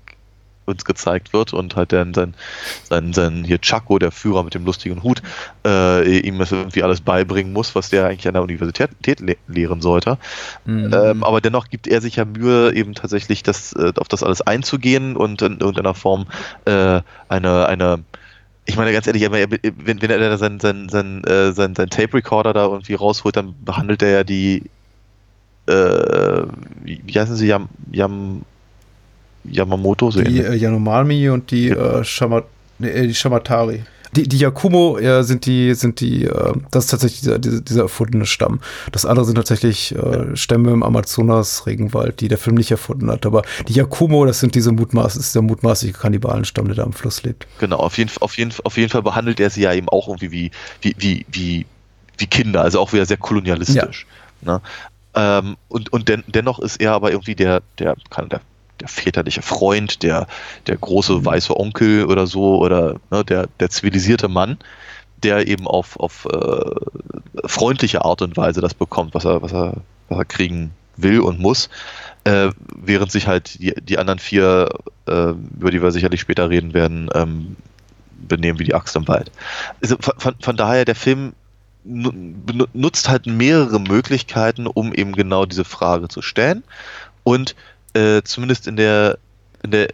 uns gezeigt wird und halt dann sein, sein, sein hier Chaco, der Führer mit dem lustigen Hut, äh, ihm das irgendwie alles beibringen muss, was der eigentlich an der Universität le lehren sollte. Mhm. Ähm, aber dennoch gibt er sich ja Mühe, eben tatsächlich das, äh, auf das alles einzugehen und in irgendeiner Form äh, eine, eine ich meine ganz ehrlich, wenn, wenn er sein, sein, sein, äh, sein, sein Tape-Recorder da irgendwie rausholt, dann behandelt er ja die äh, wie heißen sie, Yam, Yam, Yamamoto? So die äh, Yanomami und die, ja. äh, Shama, äh, die Shamatari. Die, die Yakumo äh, sind die, sind die, äh, das ist tatsächlich dieser, dieser, dieser erfundene Stamm. Das andere sind tatsächlich äh, Stämme im Amazonas-Regenwald, die der Film nicht erfunden hat. Aber die Yakumo, das sind diese Mutmaß, ist der mutmaßliche Kannibalenstamm, der da am Fluss lebt. Genau, auf jeden, auf jeden, auf jeden Fall behandelt er sie ja eben auch irgendwie wie, wie, wie, wie, wie Kinder, also auch wieder sehr kolonialistisch. Ja. Ne? Ähm, und und den, dennoch ist er aber irgendwie der, der, kann, der der väterliche Freund, der, der große weiße Onkel oder so oder ne, der, der zivilisierte Mann, der eben auf, auf äh, freundliche Art und Weise das bekommt, was er, was er, was er kriegen will und muss, äh, während sich halt die, die anderen vier, äh, über die wir sicherlich später reden werden, ähm, benehmen wie die Axt im Wald. Also von, von daher, der Film nutzt halt mehrere Möglichkeiten, um eben genau diese Frage zu stellen. Und äh, zumindest in der, in der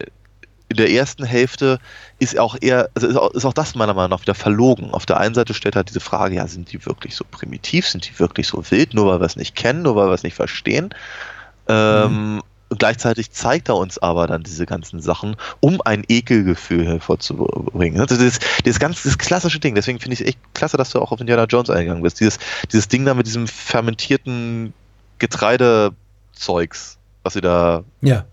in der ersten Hälfte ist auch eher, also ist auch, ist auch, das meiner Meinung nach wieder verlogen. Auf der einen Seite stellt halt diese Frage, ja, sind die wirklich so primitiv, sind die wirklich so wild, nur weil wir es nicht kennen, nur weil wir es nicht verstehen. Ähm, mhm. Gleichzeitig zeigt er uns aber dann diese ganzen Sachen, um ein Ekelgefühl hervorzubringen. Also das, das, ganz, das klassische Ding. Deswegen finde ich es echt klasse, dass du auch auf Indiana Jones eingegangen bist. Dieses, dieses Ding da mit diesem fermentierten Getreidezeugs, was sie da ja.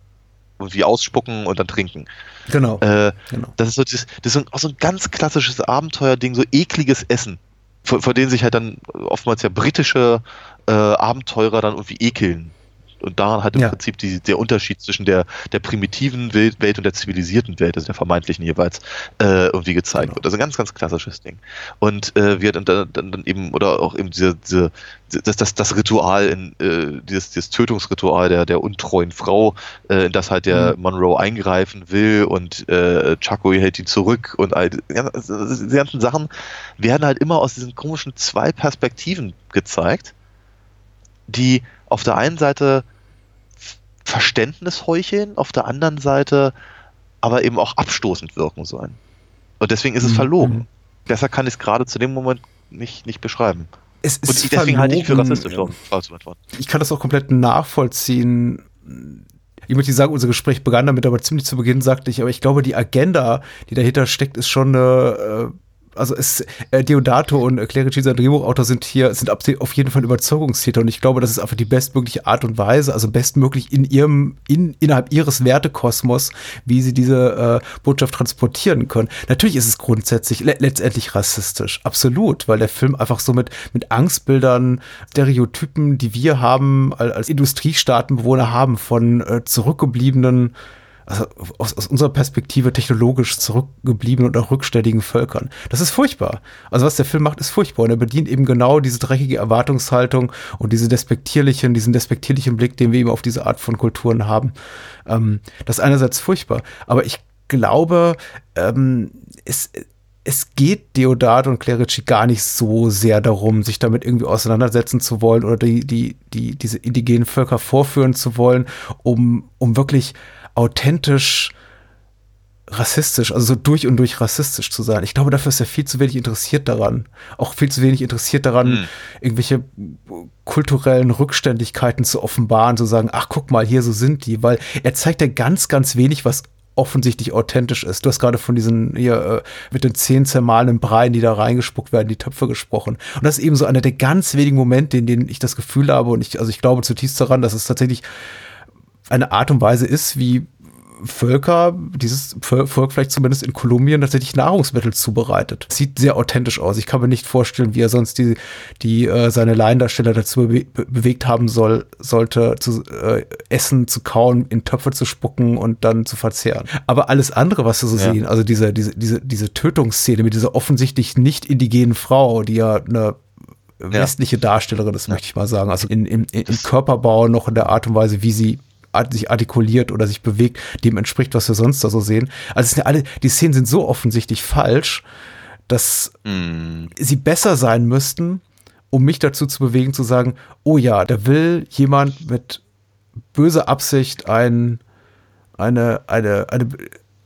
irgendwie ausspucken und dann trinken. Genau. Äh, genau. Das ist so, das, das ist auch so ein ganz klassisches Abenteuerding, so ekliges Essen, vor, vor denen sich halt dann oftmals ja britische äh, Abenteurer dann irgendwie ekeln und daran hat im ja. Prinzip die, der Unterschied zwischen der, der primitiven Welt, und der zivilisierten Welt, also der vermeintlichen jeweils, äh, irgendwie gezeigt genau. wird. Also ein ganz, ganz klassisches Ding. Und äh, wir dann, dann, dann eben, oder auch eben diese, diese das, das, das Ritual, in, äh, dieses, dieses Tötungsritual der, der untreuen Frau, äh, in das halt der mhm. Monroe eingreifen will und äh, Chaco hält ihn zurück und all die ganzen Sachen werden halt immer aus diesen komischen zwei Perspektiven gezeigt, die auf der einen Seite Verständnis heucheln, auf der anderen Seite aber eben auch abstoßend wirken sollen. Und deswegen ist es mhm. verlogen. Mhm. Besser kann ich es gerade zu dem Moment nicht, nicht beschreiben. Es ist Und deswegen verlogen. halte ich für rassistisch, beantworten. Ich kann das auch komplett nachvollziehen. Ich möchte sagen, unser Gespräch begann damit, aber ziemlich zu Beginn sagte ich, aber ich glaube, die Agenda, die dahinter steckt, ist schon eine äh, also es, äh, Deodato und äh, Clerici, sein Drehbuchautor, sind hier, sind auf jeden Fall Überzeugungstäter. Und ich glaube, das ist einfach die bestmögliche Art und Weise, also bestmöglich in ihrem, in, innerhalb ihres Wertekosmos, wie sie diese äh, Botschaft transportieren können. Natürlich ist es grundsätzlich le letztendlich rassistisch, absolut, weil der Film einfach so mit, mit Angstbildern, Stereotypen, die wir haben, als Industriestaatenbewohner haben, von äh, zurückgebliebenen also aus, aus unserer Perspektive technologisch zurückgebliebenen oder rückständigen Völkern. Das ist furchtbar. Also was der Film macht, ist furchtbar. Und er bedient eben genau diese dreckige Erwartungshaltung und diese despektierlichen, diesen despektierlichen Blick, den wir eben auf diese Art von Kulturen haben. Ähm, das ist einerseits furchtbar. Aber ich glaube, ähm, es, es geht Deodat und Clerici gar nicht so sehr darum, sich damit irgendwie auseinandersetzen zu wollen oder die, die, die, diese indigenen Völker vorführen zu wollen, um, um wirklich authentisch rassistisch, also so durch und durch rassistisch zu sein. Ich glaube, dafür ist er viel zu wenig interessiert daran. Auch viel zu wenig interessiert daran, mhm. irgendwelche kulturellen Rückständigkeiten zu offenbaren, zu sagen, ach guck mal, hier so sind die, weil er zeigt ja ganz, ganz wenig, was offensichtlich authentisch ist. Du hast gerade von diesen hier äh, mit den zehn zermahlenen Breien, die da reingespuckt werden, die Töpfe gesprochen. Und das ist eben so einer der ganz wenigen Momente, in denen ich das Gefühl habe und ich, also ich glaube zutiefst daran, dass es tatsächlich eine Art und Weise ist, wie Völker, dieses Volk vielleicht zumindest in Kolumbien tatsächlich Nahrungsmittel zubereitet. Sieht sehr authentisch aus. Ich kann mir nicht vorstellen, wie er sonst die, die äh, seine Laiendarsteller dazu be bewegt haben soll, sollte, zu äh, essen, zu kauen, in Töpfe zu spucken und dann zu verzehren. Aber alles andere, was wir so ja. sehen, also diese, diese, diese, diese Tötungsszene mit dieser offensichtlich nicht indigenen Frau, die ja eine westliche Darstellerin, das ja. möchte ich mal sagen, also in, in, im Körperbau noch in der Art und Weise, wie sie sich artikuliert oder sich bewegt, dem entspricht, was wir sonst da so sehen. Also sind alle, die Szenen sind so offensichtlich falsch, dass mm. sie besser sein müssten, um mich dazu zu bewegen, zu sagen, oh ja, da will jemand mit böser Absicht ein, eine, eine, eine,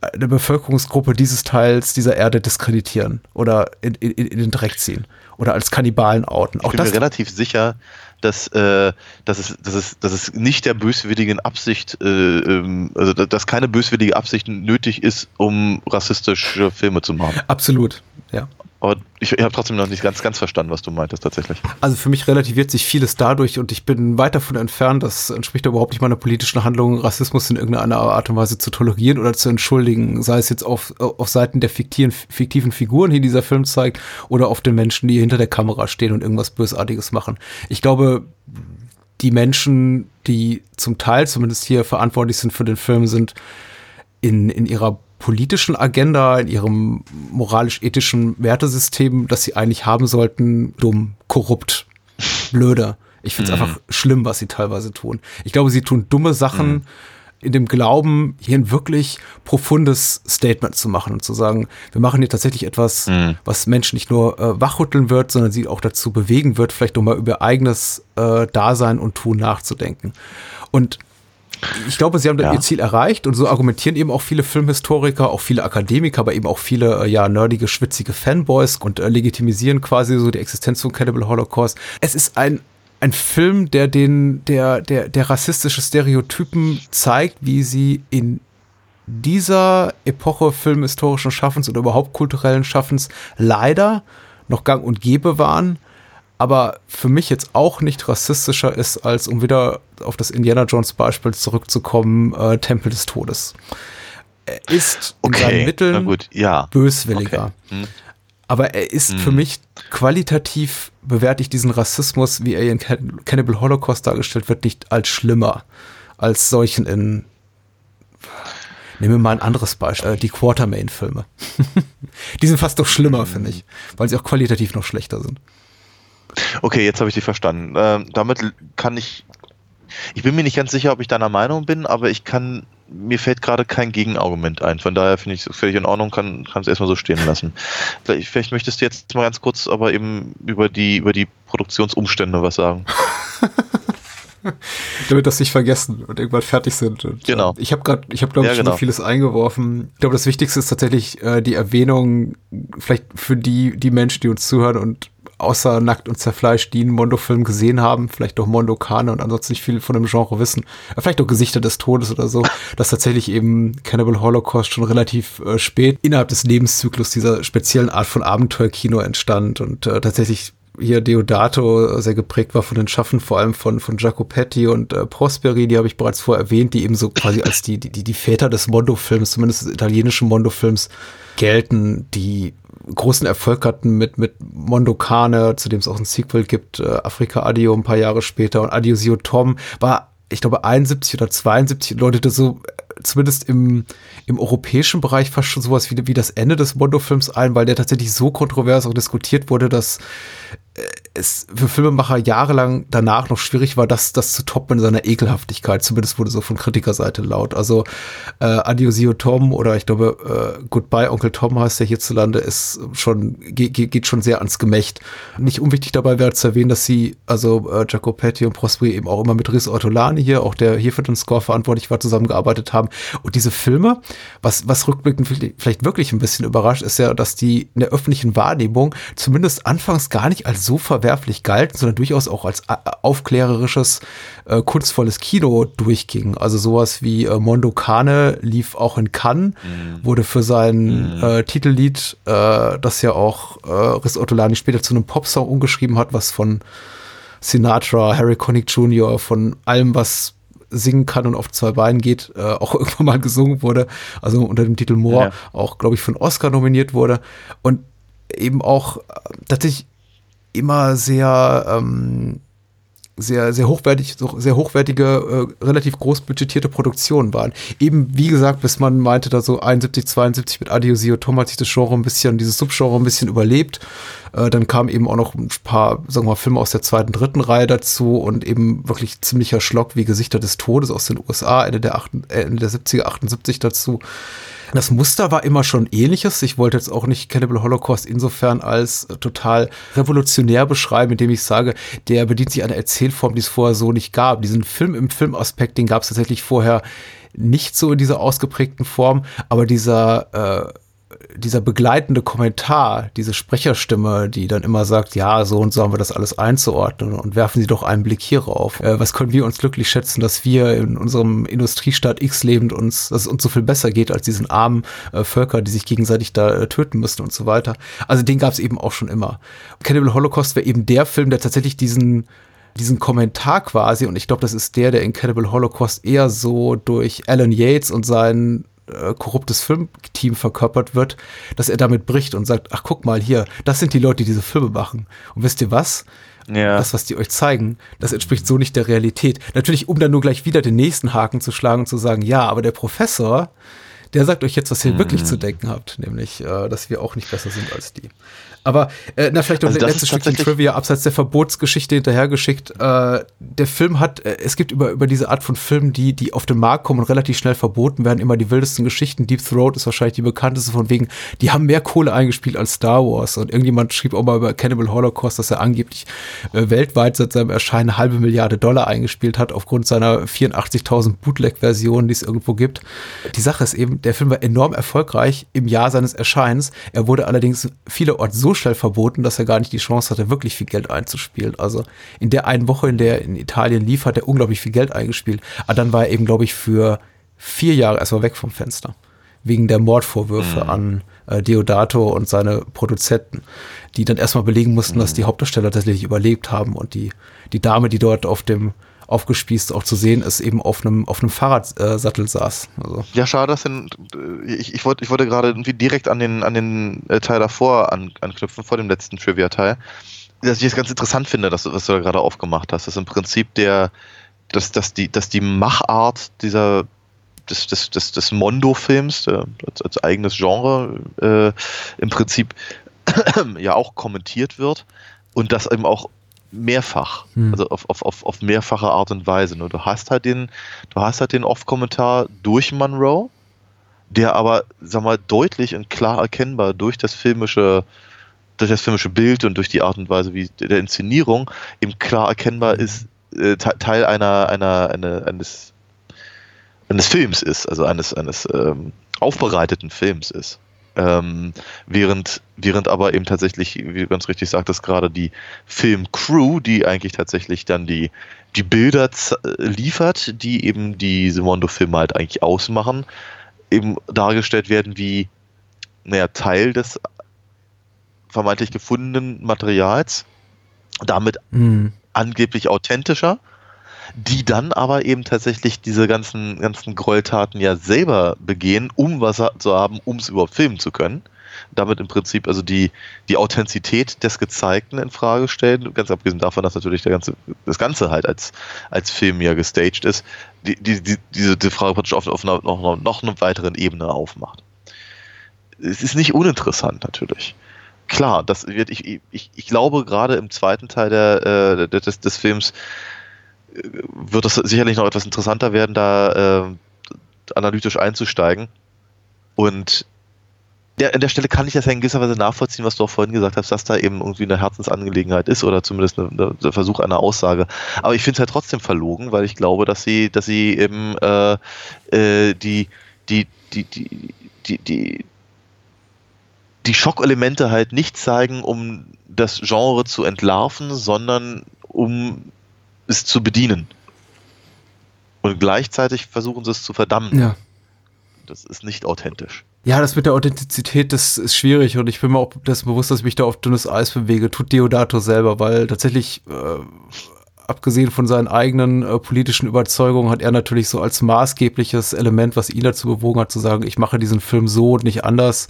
eine Bevölkerungsgruppe dieses Teils dieser Erde diskreditieren oder in, in, in den Dreck ziehen oder als Kannibalen outen. Auch ich bin das mir relativ sicher, dass, äh, dass, es, dass, es, dass es nicht der böswilligen Absicht, äh, ähm, also dass keine böswillige Absicht nötig ist, um rassistische Filme zu machen. Absolut, ja. Aber ich, ich habe trotzdem noch nicht ganz, ganz verstanden, was du meintest tatsächlich. Also für mich relativiert sich vieles dadurch und ich bin weit davon entfernt, das entspricht überhaupt nicht meiner politischen Handlung, Rassismus in irgendeiner Art und Weise zu tolerieren oder zu entschuldigen, sei es jetzt auf, auf Seiten der fiktiven, fiktiven Figuren, die dieser Film zeigt, oder auf den Menschen, die hinter der Kamera stehen und irgendwas Bösartiges machen. Ich glaube, die Menschen, die zum Teil zumindest hier verantwortlich sind für den Film, sind in, in ihrer politischen Agenda, in ihrem moralisch-ethischen Wertesystem, das sie eigentlich haben sollten, dumm, korrupt, blöde. Ich finde es Mhm. einfach schlimm, was sie teilweise tun. Ich glaube, sie tun dumme Sachen Mhm. in dem Glauben, hier ein wirklich profundes Statement zu machen und zu sagen, wir machen hier tatsächlich etwas, Mhm. was Menschen nicht nur äh, wachrütteln wird, sondern sie auch dazu bewegen wird, vielleicht nochmal über eigenes äh, Dasein und Tun nachzudenken. Und ich glaube, sie haben Ja. ihr Ziel erreicht und so argumentieren eben auch viele Filmhistoriker, auch viele Akademiker, aber eben auch viele äh, ja nerdige, schwitzige Fanboys und äh, legitimisieren quasi so die Existenz von Cannibal Holocaust. Es ist ein ein Film, der den der der der rassistische Stereotypen zeigt, wie sie in dieser Epoche filmhistorischen Schaffens oder überhaupt kulturellen Schaffens leider noch gang und gäbe waren, aber für mich jetzt auch nicht rassistischer ist, als um wieder auf das Indiana Jones Beispiel zurückzukommen, äh, Tempel des Todes. Er ist in seinen Okay, Mitteln na gut, ja. böswilliger. Okay. Hm. Aber er ist für mich qualitativ, bewerte ich diesen Rassismus, wie er in Can Cannibal Holocaust dargestellt wird, nicht als schlimmer, als solchen in, nehmen wir mal ein anderes Beispiel, äh, die Quartermain-Filme. die sind fast noch schlimmer, finde ich, weil sie auch qualitativ noch schlechter sind. Okay, jetzt habe ich dich verstanden. Ähm, damit kann ich. Ich bin mir nicht ganz sicher, ob ich deiner Meinung bin, aber ich kann. Mir fällt gerade kein Gegenargument ein. Von daher finde ich es völlig in Ordnung, kann es erstmal so stehen lassen. Vielleicht, vielleicht möchtest du jetzt mal ganz kurz aber eben über die, über die Produktionsumstände was sagen. damit das nicht vergessen und irgendwann fertig sind. Und, Genau. äh, Ich habe gerade, ich habe glaube ich Ja, schon genau. so vieles eingeworfen. Ich glaube, das Wichtigste ist tatsächlich äh, die Erwähnung, vielleicht für die die Menschen, die uns zuhören und außer Nackt und Zerfleischt, die einen Mondo-Film gesehen haben, vielleicht auch Mondo Kane und ansonsten nicht viel von dem Genre wissen, äh, vielleicht auch Gesichter des Todes oder so, dass tatsächlich eben Cannibal Holocaust schon relativ äh, spät innerhalb des Lebenszyklus dieser speziellen Art von Abenteuerkino entstand und äh, tatsächlich hier Deodato sehr geprägt war von den Schaffen, vor allem von, von Jacopetti und äh, Prosperi, die habe ich bereits vorher erwähnt, die eben so quasi als die, die, die Väter des Mondo-Films, zumindest des italienischen Mondo-Films, gelten, die großen Erfolg hatten mit, mit Mondo Cane, zu dem es auch ein Sequel gibt, äh, Afrika Adio ein paar Jahre später und Adiosio Tom. War, ich glaube, 71 oder 72 läutete so äh, zumindest im, im europäischen Bereich fast schon sowas wie, wie das Ende des Mondo-Films ein, weil der tatsächlich so kontrovers auch diskutiert wurde, dass es für Filmemacher jahrelang danach noch schwierig war, das, das zu toppen in seiner Ekelhaftigkeit. Zumindest wurde so von Kritikerseite laut. Also äh, Adiosio Tom oder ich glaube äh, Goodbye Onkel Tom heißt der hierzulande, ist schon, ge ge geht schon sehr ans Gemächt. Nicht unwichtig dabei wäre zu erwähnen, dass sie, also äh, Jacopetti und Prosperi eben auch immer mit Riz Ortolani hier, auch der hier für den Score verantwortlich war, zusammengearbeitet haben. Und diese Filme, was, was rückblickend vielleicht wirklich ein bisschen überrascht, ist ja, dass die in der öffentlichen Wahrnehmung zumindest anfangs gar nicht als so verwerflich galten, sondern durchaus auch als äh, aufklärerisches, äh, kunstvolles Kino durchgingen. Also sowas wie äh, Mondo Cane lief auch in Cannes, wurde für sein äh, Titellied, äh, das ja auch äh, Riz Ortolani später zu einem Popsong umgeschrieben hat, was von Sinatra, Harry Connick Jr., von allem, was singen kann und auf zwei Beinen geht, äh, auch irgendwann mal gesungen wurde, also unter dem Titel Moore, Ja. auch, glaube ich, von Oscar nominiert wurde und eben auch äh, tatsächlich immer sehr, ähm, sehr, sehr hochwertig, sehr hochwertige, äh, relativ groß budgetierte Produktionen waren. Eben, wie gesagt, bis man meinte, da so 71, 72 mit Adiosio Tom hat sich das Genre ein bisschen, dieses Subgenre ein bisschen überlebt. Äh, dann kamen eben auch noch ein paar, sagen wir mal, Filme aus der zweiten, dritten Reihe dazu und eben wirklich ziemlicher Schlock wie Gesichter des Todes aus den USA, Ende der, achten, äh, Ende der 70er, 78 dazu. Das Muster war immer schon ähnliches. Ich wollte jetzt auch nicht Cannibal Holocaust insofern als äh, total revolutionär beschreiben, indem ich sage, der bedient sich einer Erzählform, die es vorher so nicht gab. Diesen Film im Filmaspekt, den gab es tatsächlich vorher nicht so in dieser ausgeprägten Form, aber dieser äh, dieser begleitende Kommentar, diese Sprecherstimme, die dann immer sagt, ja, so und so haben wir das alles einzuordnen und werfen Sie doch einen Blick hierauf. Äh, was können wir uns glücklich schätzen, dass wir in unserem Industriestaat X lebend uns, dass es uns so viel besser geht als diesen armen äh, Völker, die sich gegenseitig da äh, töten müssen und so weiter. Also den gab es eben auch schon immer. Cannibal Holocaust wäre eben der Film, der tatsächlich diesen diesen Kommentar quasi, und ich glaube, das ist der, der in Cannibal Holocaust eher so durch Alan Yates und sein äh, korruptes Filmteam verkörpert wird, dass er damit bricht und sagt, ach guck mal hier, das sind die Leute, die diese Filme machen. Und wisst ihr was? Ja. Das, was die euch zeigen, das entspricht so nicht der Realität. Natürlich, um dann nur gleich wieder den nächsten Haken zu schlagen und zu sagen, ja, aber der Professor, der sagt euch jetzt, was ihr wirklich zu denken habt, nämlich, äh, dass wir auch nicht besser sind als die. Aber äh, na, vielleicht noch Also ein letztes Stückchen Trivia abseits der Verbotsgeschichte hinterhergeschickt. Äh, der Film hat, äh, es gibt über, über diese Art von Filmen, die, die auf den Markt kommen und relativ schnell verboten werden, immer die wildesten Geschichten. Deep Throat ist wahrscheinlich die bekannteste von wegen, die haben mehr Kohle eingespielt als Star Wars. Und irgendjemand schrieb auch mal über Cannibal Holocaust, dass er angeblich äh, weltweit seit seinem Erscheinen eine halbe Milliarde Dollar eingespielt hat, aufgrund seiner 84.000 Bootleg-Versionen, die es irgendwo gibt. Die Sache ist eben, der Film war enorm erfolgreich im Jahr seines Erscheinens. Er wurde allerdings vielerorts so schnell verboten, dass er gar nicht die Chance hatte, wirklich viel Geld einzuspielen. Also in der einen Woche, in der er in Italien lief, hat er unglaublich viel Geld eingespielt. Aber dann war er eben, glaube ich, für vier Jahre erstmal weg vom Fenster. Wegen der Mordvorwürfe an äh, Deodato und seine Produzenten, die dann erstmal belegen mussten, dass die Hauptdarsteller tatsächlich überlebt haben und die, die Dame, die dort auf dem aufgespießt auch zu sehen ist, eben auf einem, auf einem Fahrradsattel saß. Also, Ja, schade, dass denn, äh, ich, ich, wollte, ich wollte gerade irgendwie direkt an den, an den äh, Teil davor an, anknüpfen, vor dem letzten Trivia-Teil. Dass ich es ganz interessant finde, dass, was du da gerade aufgemacht hast. Dass im Prinzip der, dass, dass, die, dass die Machart dieser des, des, des, des Mondo-Films als, als eigenes Genre äh, im Prinzip ja auch kommentiert wird und das eben auch mehrfach, Hm. also auf, auf, auf, auf mehrfache Art und Weise. Nur du hast halt den, du hast halt den Off-Kommentar durch Monroe, der aber, sag mal, deutlich und klar erkennbar durch das filmische, durch das filmische Bild und durch die Art und Weise wie der Inszenierung eben klar erkennbar ist, äh, Te- Teil einer, einer, eine, eines, eines Films ist, also eines, eines ähm, aufbereiteten Films ist. Ähm, während, während aber eben tatsächlich, wie du ganz richtig sagtest, gerade die Filmcrew, die eigentlich tatsächlich dann die, die Bilder äh, liefert, die eben diese Mondo-Filme halt eigentlich ausmachen, eben dargestellt werden wie, naja, Teil des vermeintlich gefundenen Materials, damit hm. angeblich authentischer, die dann aber eben tatsächlich diese ganzen, ganzen Gräueltaten ja selber begehen, um was zu haben, um es überhaupt filmen zu können. Damit im Prinzip also die, die Authentizität des Gezeigten in Frage stellen, ganz abgesehen davon, dass natürlich der ganze, das Ganze halt als, als Film ja gestaged ist, die, die, die, diese die Frage praktisch auf, auf einer, noch, noch einer weiteren Ebene aufmacht. Es ist nicht uninteressant natürlich klar, das wird ich, ich, ich glaube gerade im zweiten Teil der, äh, des, des Films wird es sicherlich noch etwas interessanter werden, da äh, analytisch einzusteigen. Und ja, an der Stelle kann ich das ja in gewisser Weise nachvollziehen, was du auch vorhin gesagt hast, dass da eben irgendwie eine Herzensangelegenheit ist oder zumindest der Versuch einer Aussage. Aber ich finde es halt trotzdem verlogen, weil ich glaube, dass sie, dass sie eben äh, äh, die, die, die, die, die, die, die Schockelemente halt nicht zeigen, um das Genre zu entlarven, sondern um es zu bedienen. Und gleichzeitig versuchen sie es zu verdammen. Ja. Das ist nicht authentisch. Ja, das mit der Authentizität, das ist schwierig und ich bin mir auch dessen bewusst, dass ich mich da auf dünnes Eis bewege. Tut Deodato selber, weil tatsächlich, äh, abgesehen von seinen eigenen äh, politischen Überzeugungen, hat er natürlich so als maßgebliches Element, was ihn dazu bewogen hat, zu sagen, ich mache diesen Film so und nicht anders,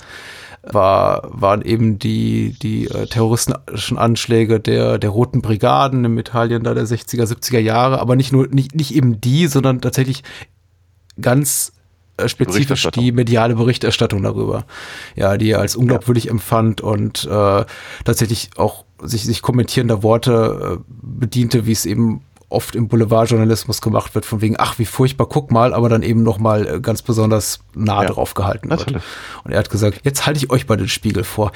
war, waren eben die, die äh, terroristischen Anschläge der, der Roten Brigaden im Italien da der 60er, 70er Jahre, aber nicht nur, nicht, nicht eben die, sondern tatsächlich ganz äh, spezifisch die mediale Berichterstattung darüber, ja, die er als unglaubwürdig empfand und äh, tatsächlich auch sich, sich kommentierender Worte äh, bediente, wie es eben oft im Boulevardjournalismus gemacht wird, von wegen, ach, wie furchtbar, guck mal, aber dann eben nochmal äh, ganz besonders nah Ja, drauf gehalten wird. natürlich. Und er hat gesagt, jetzt halte ich euch mal den Spiegel vor.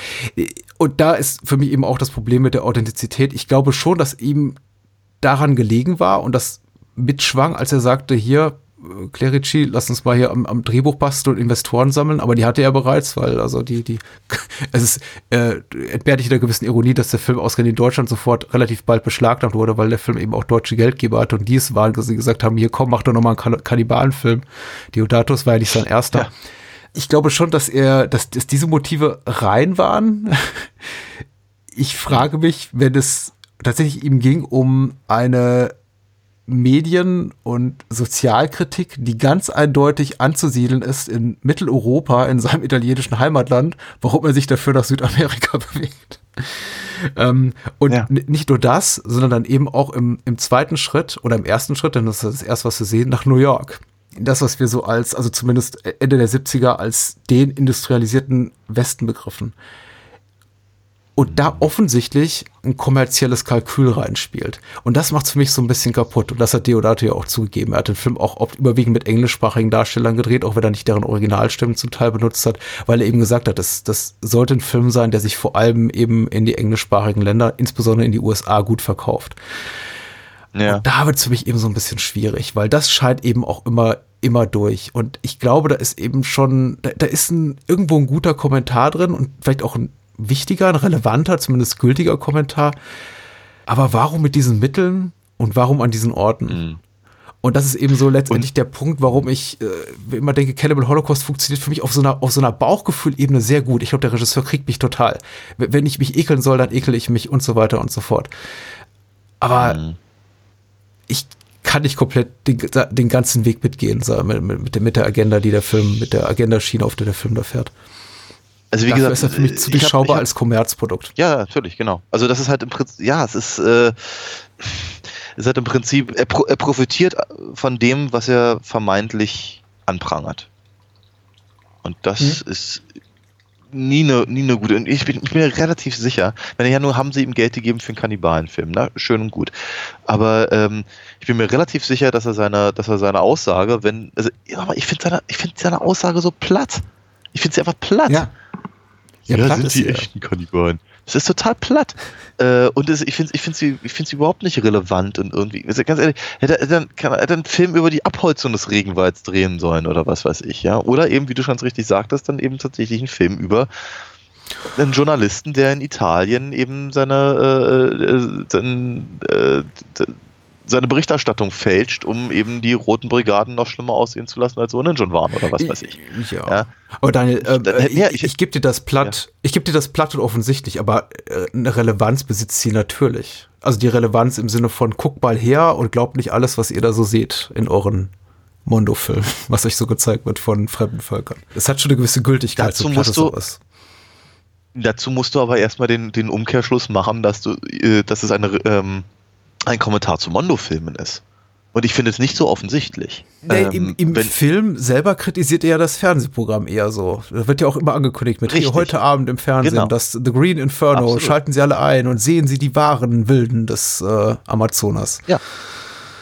Und da ist für mich eben auch das Problem mit der Authentizität. Ich glaube schon, dass ihm daran gelegen war und das mitschwang, als er sagte, hier, Clerici, lass uns mal hier am, am Drehbuch basteln und Investoren sammeln, aber die hatte er bereits, weil also die, die, es ist äh, entbehrlich der gewissen Ironie, dass der Film ausgerechnet in Deutschland sofort relativ bald beschlagnahmt wurde, weil der Film eben auch deutsche Geldgeber hatte und die es waren, dass sie gesagt haben, hier komm, mach doch nochmal einen Kann- Kannibalenfilm. Diodatus war ja nicht sein erster. Ja. Ich glaube schon, dass er, dass, dass diese Motive rein waren. Ich frage mich, wenn es tatsächlich ihm ging um eine Medien- und Sozialkritik, die ganz eindeutig anzusiedeln ist in Mitteleuropa, in seinem italienischen Heimatland, warum er sich dafür nach Südamerika bewegt. Ähm, und Ja. nicht nur das, sondern dann eben auch im, im zweiten Schritt oder im ersten Schritt, denn das ist das erste, was wir sehen, nach New York. Das, was wir so als, also zumindest Ende der 70er als den industrialisierten Westen begriffen. Und da offensichtlich ein kommerzielles Kalkül reinspielt. Und das macht für mich so ein bisschen kaputt. Und das hat Deodato ja auch zugegeben. Er hat den Film auch oft überwiegend mit englischsprachigen Darstellern gedreht, auch wenn er nicht deren Originalstimmen zum Teil benutzt hat, weil er eben gesagt hat, das, das sollte ein Film sein, der sich vor allem eben in die englischsprachigen Länder, insbesondere in die USA, gut verkauft. Ja. Und da wird es für mich eben so ein bisschen schwierig, weil das scheint eben auch immer immer durch. Und ich glaube, da ist eben schon, da, da ist ein, irgendwo ein guter Kommentar drin und vielleicht auch ein wichtiger, ein relevanter, zumindest gültiger Kommentar. Aber warum mit diesen Mitteln und warum an diesen Orten? Mhm. Und das ist eben so letztendlich der Punkt, warum ich äh, immer denke, Cannibal Holocaust funktioniert für mich auf so einer, auf so einer Bauchgefühlebene sehr gut. Ich glaube, der Regisseur kriegt mich total. Wenn ich mich ekeln soll, dann ekel ich mich und so weiter und so fort. Aber Mhm. ich kann nicht komplett den, den ganzen Weg mitgehen, mit, mit, mit der Agenda, die der Film, mit der Agenda-Schiene, auf der der Film da fährt. Also wie Dafür gesagt, ist er für mich zu ich hab- ich durchschaubar als Kommerzprodukt. Ja, natürlich, genau. Also das ist halt im Prinzip, ja, es ist, äh, es halt im Prinzip, er, er profitiert von dem, was er vermeintlich anprangert. Und das ist nie eine, nie eine gute. Und ich bin, ich bin mir relativ sicher, wenn ja nur haben sie ihm Geld gegeben für einen Kannibalenfilm, ne? Schön und gut. Aber ähm, ich bin mir relativ sicher, dass er seine, dass er seine Aussage, wenn, also ich finde seine, ich finde seine Aussage so platt. Ich finde sie einfach platt. Ja. Ja, platt ist sie, ja. Kannibalen. Das ist total platt. Äh, und das, ich finde ich find sie, ich find sie überhaupt nicht relevant und irgendwie. Also ganz ehrlich, hätte er dann, kann, er einen Film über die Abholzung des Regenwalds drehen sollen oder was weiß ich, ja. Oder eben, wie du schon richtig sagtest, dann eben tatsächlich einen Film über einen Journalisten, der in Italien eben seine, äh, äh, äh, d- seine Berichterstattung fälscht, um eben die roten Brigaden noch schlimmer aussehen zu lassen, als sie ohnehin schon waren oder was weiß ich. Ja. Ja. Aber Daniel, ähm, äh, ja, ich, ich- ich, gebe dir das platt, ich gebe dir das platt und offensichtlich, aber äh, eine Relevanz besitzt sie natürlich. Also die Relevanz im Sinne von guckt mal her und glaubt nicht alles, was ihr da so seht in euren Mondo-Filmen, was euch so gezeigt wird von fremden Völkern. Es hat schon eine gewisse Gültigkeit, Dazu so musst du- ist. Dazu musst du aber erstmal den, den Umkehrschluss machen, dass du, äh, dass es eine, ähm, ein Kommentar zu Mondo-Filmen ist. Und ich finde es nicht so offensichtlich. Nee, Ähm, Im im wenn- Film selber kritisiert er ja das Fernsehprogramm eher so. Da wird ja auch immer angekündigt mit hier Richtig. heute Abend im Fernsehen, Genau. das The Green Inferno, Absolut. schalten Sie alle ein und sehen Sie die wahren Wilden des äh, Amazonas. Ja,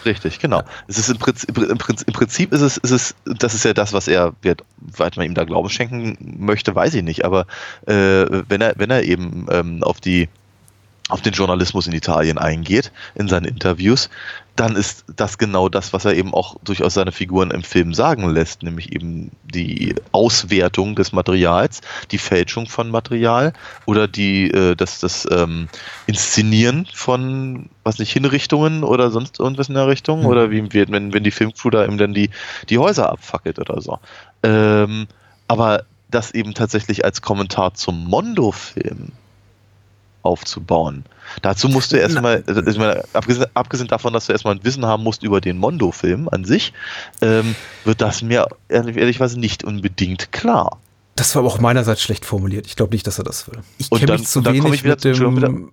richtig, genau. Es ist im Prinzip, im Prinzip, im ist es, ist es, das ist ja das, was er, wird, weit man ihm da Glauben schenken möchte, weiß ich nicht. Aber äh, wenn er, wenn er eben ähm, auf die auf den Journalismus in Italien eingeht, in seinen Interviews, dann ist das genau das, was er eben auch durchaus seine Figuren im Film sagen lässt, nämlich eben die Auswertung des Materials, die Fälschung von Material oder die äh, das, das ähm, Inszenieren von, was nicht, Hinrichtungen oder sonst irgendwas in der Richtung Mhm. oder wie wenn, wenn die Filmcrew da eben dann die, die Häuser abfackelt oder so. Ähm, aber das eben tatsächlich als Kommentar zum Mondo-Film aufzubauen. Dazu musst du erstmal, also ich meine, abgesehen, abgesehen davon, dass du erstmal ein Wissen haben musst über den Mondo-Film an sich, ähm, wird das mir ehrlich, ehrlicherweise nicht unbedingt klar. Das war aber auch meinerseits schlecht formuliert. Ich glaube nicht, dass er das will. Ich Und kenne dann- mich zu und dann komm wenig ich wieder mit zu- schon wieder- dem.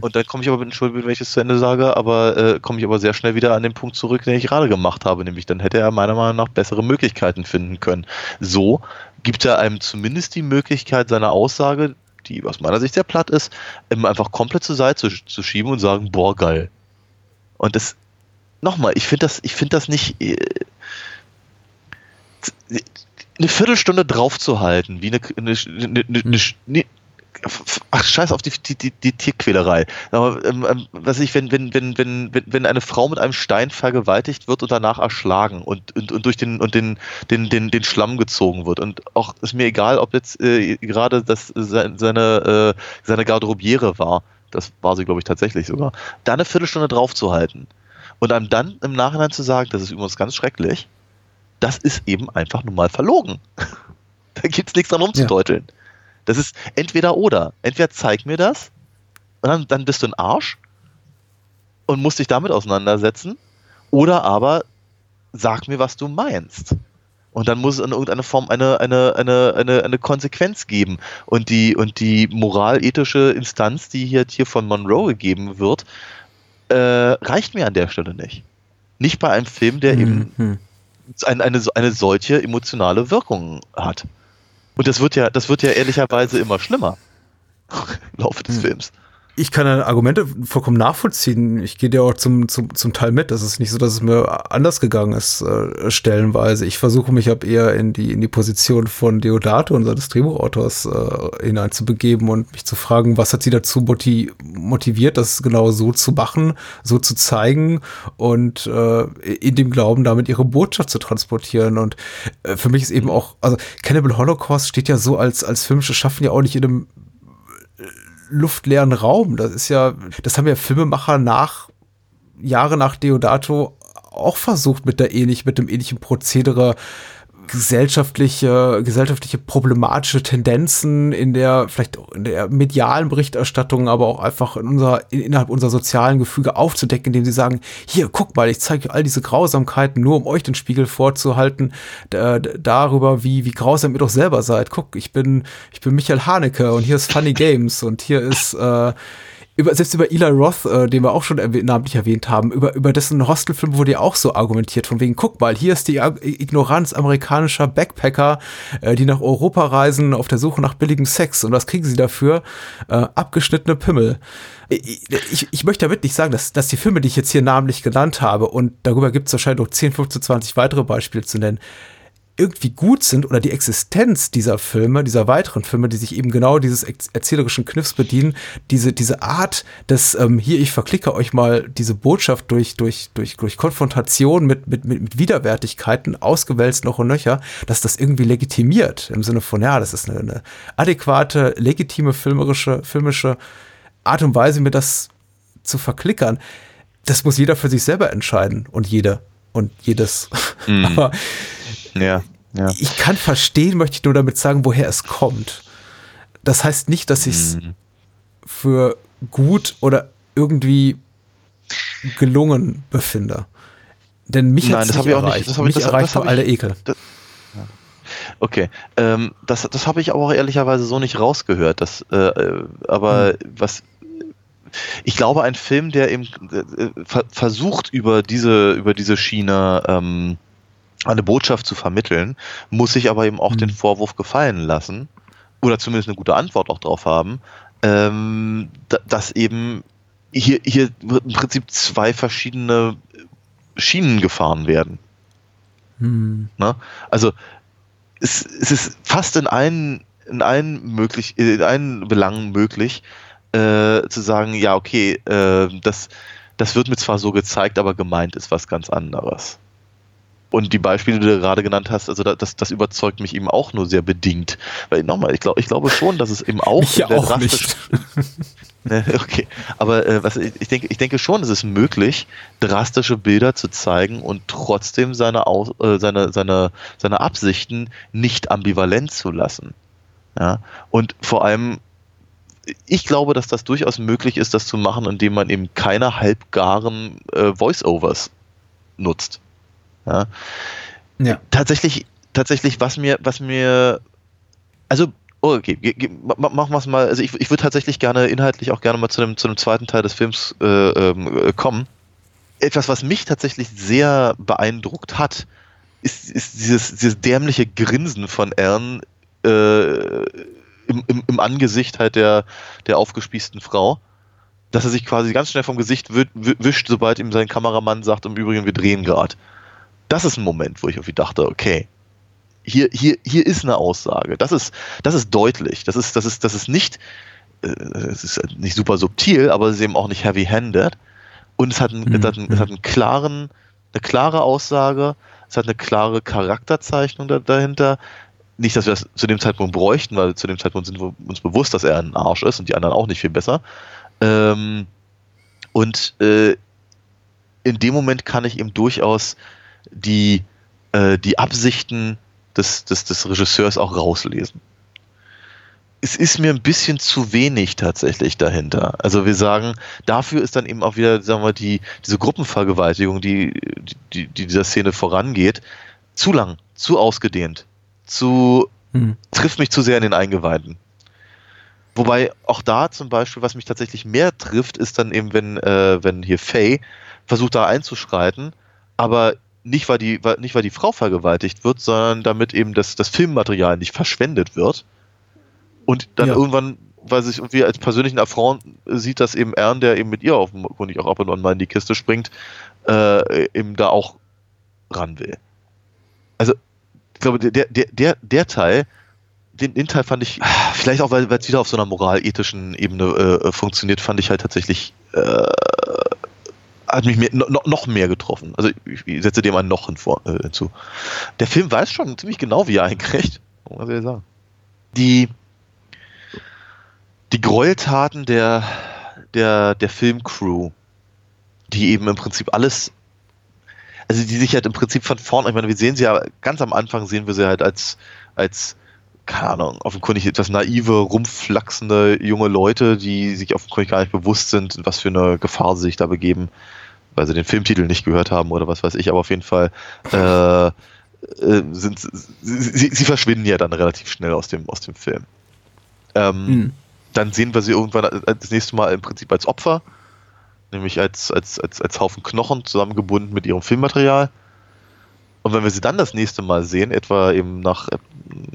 Und dann komme ich aber, Entschuldigung, wenn ich das zu Ende sage, aber äh, komme ich aber sehr schnell wieder an den Punkt zurück, den ich gerade gemacht habe, nämlich dann hätte er meiner Meinung nach bessere Möglichkeiten finden können. So gibt er einem zumindest die Möglichkeit, seine Aussage, die aus meiner Sicht sehr platt ist, einfach komplett zur Seite zu, zu schieben und sagen, boah, geil. Und das, nochmal, ich finde das, ich finde das nicht, äh, eine Viertelstunde draufzuhalten, wie eine, eine, eine, eine, eine, eine Ach, scheiß auf die, die, die, die Tierquälerei. Aber, ähm, ähm, was ich, wenn, wenn, wenn, wenn, wenn, eine Frau mit einem Stein vergewaltigt wird und danach erschlagen und, und, und durch den, und den, den, den, den Schlamm gezogen wird. Und auch ist mir egal, ob jetzt äh, gerade das se- seine, äh, seine Garderobiere war. Das war sie, glaube ich, tatsächlich sogar. Da eine Viertelstunde draufzuhalten. Und einem dann im Nachhinein zu sagen, das ist übrigens ganz schrecklich, das ist eben einfach nun mal verlogen. da gibt es nichts dran rumzudeuteln. Das ist entweder oder. Entweder zeig mir das und dann, dann bist du ein Arsch und musst dich damit auseinandersetzen. Oder aber sag mir, was du meinst. Und dann muss es in irgendeiner Form eine, eine, eine, eine, eine Konsequenz geben. Und die, und die moralethische Instanz, die hier, hier von Monroe gegeben wird, äh, reicht mir an der Stelle nicht. Nicht bei einem Film, der eben Mhm. eine, eine, eine solche emotionale Wirkung hat. Und das wird ja, das wird ja ehrlicherweise immer schlimmer im Laufe des Films. Ich kann deine Argumente vollkommen nachvollziehen. Ich gehe dir auch zum, zum, zum Teil mit. Es ist nicht so, dass es mir anders gegangen ist, äh, stellenweise. Ich versuche mich ab eher in die, in die Position von Deodato, unseres Drehbuchautors, äh, hineinzubegeben und mich zu fragen, was hat sie dazu moti motiviert, das genau so zu machen, so zu zeigen und äh, in dem Glauben, damit ihre Botschaft zu transportieren. Und äh, für mich ist eben auch, also Cannibal Holocaust steht ja so als, als filmische Schaffen ja auch nicht in einem luftleeren Raum. Das ist ja, das haben ja Filmemacher nach Jahre nach Deodato auch versucht mit der ähnlich, mit dem ähnlichen Prozedere gesellschaftliche, gesellschaftliche problematische Tendenzen in der, vielleicht in der medialen Berichterstattung, aber auch einfach in unserer, in, innerhalb unserer sozialen Gefüge aufzudecken, indem sie sagen, hier, guck mal, ich zeige euch all diese Grausamkeiten, nur um euch den Spiegel vorzuhalten, da, darüber, wie, wie grausam ihr doch selber seid. Guck, ich bin, ich bin Michael Haneke und hier ist Funny Games und hier ist, äh, über, selbst über Eli Roth, äh, den wir auch schon erwäh namentlich erwähnt haben, über, über dessen Hostelfilm wurde ja auch so argumentiert, von wegen, guck mal, hier ist die Ignoranz amerikanischer Backpacker, äh, die nach Europa reisen auf der Suche nach billigem Sex. Und was kriegen sie dafür? Äh, abgeschnittene Pimmel. Ich, ich, ich möchte damit nicht sagen, dass, dass die Filme, die ich jetzt hier namentlich genannt habe, und darüber gibt es wahrscheinlich noch 10, 15, 20 weitere Beispiele zu nennen, irgendwie gut sind oder die Existenz dieser Filme, dieser weiteren Filme, die sich eben genau dieses erzählerischen Kniffs bedienen, diese, diese Art des, ähm, hier, ich verklicke euch mal diese Botschaft durch, durch, durch, durch Konfrontation mit, mit, mit, mit Widerwärtigkeiten, ausgewälzt noch und nöcher, dass das irgendwie legitimiert, im Sinne von, ja, das ist eine, eine adäquate, legitime filmerische, filmische Art und Weise, mir das zu verklickern. Das muss jeder für sich selber entscheiden und jede und jedes. Aber Ja, ja. ich kann verstehen, möchte ich nur damit sagen, woher es kommt. Das heißt nicht, dass ich es Mhm. für gut oder irgendwie gelungen befinde. Denn mich hat's das nicht nicht- erreicht. das mich das- erreicht das hab nur all der ich- Ekel. Okay, ähm, das, das habe ich aber auch ehrlicherweise so nicht rausgehört. Das, äh, äh, aber was ich glaube, ein Film, der eben äh, ver versucht über diese über diese Schiene ähm, eine Botschaft zu vermitteln, muss sich aber eben auch Mhm. den Vorwurf gefallen lassen oder zumindest eine gute Antwort auch drauf haben, ähm, da, dass eben hier hier wird im Prinzip zwei verschiedene Schienen gefahren werden. Hm. Ne? Also es, es ist fast in allen, in allen möglich, in allen Belangen möglich, äh, zu sagen, ja, okay, äh, das, das wird mir zwar so gezeigt, aber gemeint ist was ganz anderes. Und die Beispiele, die du gerade genannt hast, also da- das, das überzeugt mich eben auch nur sehr bedingt. Weil nochmal, ich, glaub, ich glaube schon, dass es eben auch, Mich ja auch drastisch- nicht. Ne, Okay, aber äh, was, ich, ich, denke, ich denke schon, es ist möglich, drastische Bilder zu zeigen und trotzdem seine, Aus, äh, seine, seine, seine Absichten nicht ambivalent zu lassen. Ja? Und vor allem, ich glaube, dass das durchaus möglich ist, das zu machen, indem man eben keine halbgaren äh, Voice-Overs nutzt. Ja? Ja. tatsächlich, tatsächlich, was mir, was mir, also, oh, okay, machen wir es mal, also ich, ich würde tatsächlich gerne inhaltlich auch gerne mal zu dem, zu dem zweiten Teil des Films äh, ähm, äh, kommen. Etwas, was mich tatsächlich sehr beeindruckt hat, ist, ist dieses, dieses dämliche Grinsen von Ern äh, im, im, im Angesicht halt der, der aufgespießten Frau. Dass er sich quasi ganz schnell vom Gesicht wi- wi- wischt, sobald ihm sein Kameramann sagt, im Übrigen, wir drehen gerade das ist ein Moment, wo ich irgendwie dachte, okay, hier, hier, hier ist eine Aussage. Das ist, das ist deutlich. Das ist, das ist, das ist nicht, äh, es ist nicht super subtil, aber es ist eben auch nicht heavy-handed. Und es hat, einen, es, hat einen, es hat einen klaren, eine klare Aussage, es hat eine klare Charakterzeichnung da, dahinter. Nicht, dass wir das zu dem Zeitpunkt bräuchten, weil zu dem Zeitpunkt sind wir uns bewusst, dass er ein Arsch ist und die anderen auch nicht viel besser. Ähm, und äh, in dem Moment kann ich eben durchaus die, äh, die Absichten des, des, des Regisseurs auch rauslesen. Es ist mir ein bisschen zu wenig tatsächlich dahinter. Also wir sagen, dafür ist dann eben auch wieder, sagen wir, die, diese Gruppenvergewaltigung, die, die, die dieser Szene vorangeht, zu lang zu ausgedehnt, zu Hm. trifft mich zu sehr in den Eingeweiden. Wobei auch da zum Beispiel, was mich tatsächlich mehr trifft, ist dann eben, wenn, äh, wenn hier Faye versucht da einzuschreiten, aber nicht weil, die, weil, nicht weil die Frau vergewaltigt wird, sondern damit eben das, das Filmmaterial nicht verschwendet wird. Und dann Ja. irgendwann, weil sich irgendwie als persönlichen Affront sieht, dass eben Ern, der eben mit ihr offenkundig auch ab und an mal in die Kiste springt, äh, eben da auch ran will. Also, ich glaube, der, der, der, der Teil, den, den Teil fand ich, vielleicht auch, weil weil es wieder auf so einer moralethischen Ebene äh, funktioniert, fand ich halt tatsächlich, äh, hat mich mehr, no, noch mehr getroffen. Also ich, ich setze dem ein Noch äh, hinzu. Der Film weiß schon ziemlich genau, wie er einkriegt. Was soll ich sagen? Die, die Gräueltaten der, der, der Filmcrew, die eben im Prinzip alles also die sich halt im Prinzip von vorn, ich meine, wir sehen sie ja ganz am Anfang sehen wir sie halt als, als, keine Ahnung, offenkundig etwas naive, rumflachsende junge Leute, die sich offenkundig gar nicht bewusst sind, in was für eine Gefahr sie sich da begeben, weil sie den Filmtitel nicht gehört haben oder was weiß ich, aber auf jeden Fall äh, äh, sind sie, sie, verschwinden ja dann relativ schnell aus dem, aus dem Film. Ähm, Hm. Dann sehen wir sie irgendwann das nächste Mal im Prinzip als Opfer, nämlich als, als, als, als Haufen Knochen zusammengebunden mit ihrem Filmmaterial. Und wenn wir sie dann das nächste Mal sehen, etwa eben nach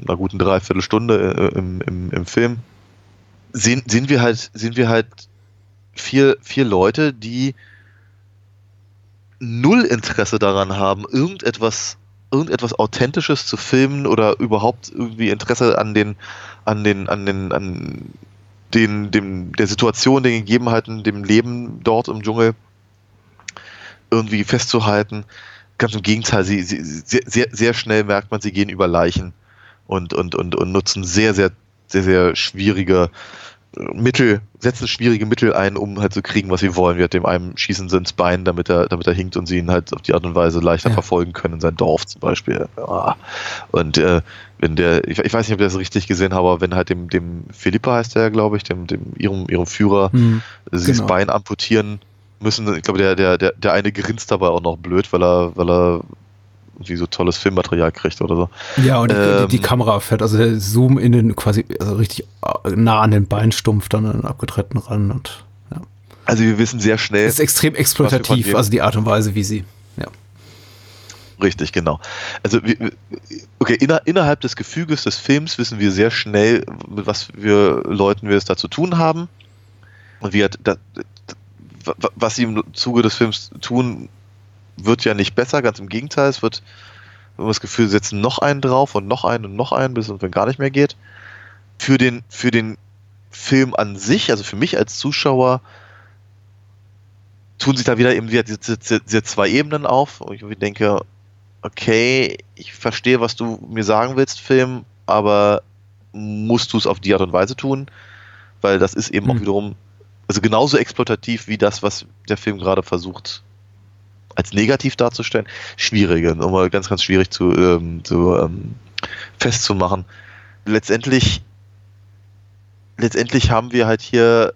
einer guten Dreiviertelstunde äh, im, im, im Film, sehen, sehen wir halt, sehen wir halt vier, vier Leute, die null Interesse daran haben, irgendetwas, irgendetwas Authentisches zu filmen oder überhaupt irgendwie Interesse an den, an den, an den, an den, dem, der Situation, den Gegebenheiten, dem Leben dort im Dschungel irgendwie festzuhalten. Ganz im Gegenteil, sie, sie sehr, sehr, schnell merkt man, sie gehen über Leichen und, und, und, und nutzen sehr, sehr, sehr, sehr schwierige Mittel, setzen schwierige Mittel ein, um halt zu kriegen, was sie wollen. Wir dem einen schießen sie ins Bein, damit er, damit er hinkt und sie ihn halt auf die Art und Weise leichter Ja. verfolgen können in sein Dorf zum Beispiel. Ja. Und äh, wenn der, ich, ich weiß nicht, ob ich das richtig gesehen habe, aber wenn halt dem, dem Philippa heißt der, glaube ich, dem, dem ihrem, ihrem Führer, Hm. sie das Genau. Bein amputieren müssen. Ich glaube, der, der, der, der eine grinst dabei auch noch blöd, weil er, weil er irgendwie so tolles Filmmaterial kriegt oder so. Ja, und die, Ähm, die, die Kamera fährt, also der Zoom in den quasi, also richtig äh, nah an den Beinstumpf dann an den abgetrennten ran und ja. Also wir wissen sehr schnell, ist extrem exploitativ, also die Art und Weise, wie sie, ja. Richtig, genau. Also wir, wir- okay, inner, innerhalb des Gefüges des Films wissen wir sehr schnell, mit was für Leuten wir es da zu tun haben. Und wir, da, da, was sie im Zuge des Films tun, wird ja nicht besser, ganz im Gegenteil, es wird wir haben das Gefühl, setzen noch einen drauf und noch einen und noch einen, bis es gar nicht mehr geht. Für den, für den Film an sich, also für mich als Zuschauer, tun sich da wieder eben wieder diese, diese, diese zwei Ebenen auf, wo ich irgendwie denke, okay, ich verstehe, was du mir sagen willst, Film, aber musst du es auf die Art und Weise tun? Weil das ist eben Hm. auch wiederum, also genauso exploitativ wie das, was der Film gerade versucht, als negativ darzustellen. Schwierige, nochmal ganz, ganz schwierig zu, ähm, zu ähm, festzumachen. Letztendlich, letztendlich haben wir halt hier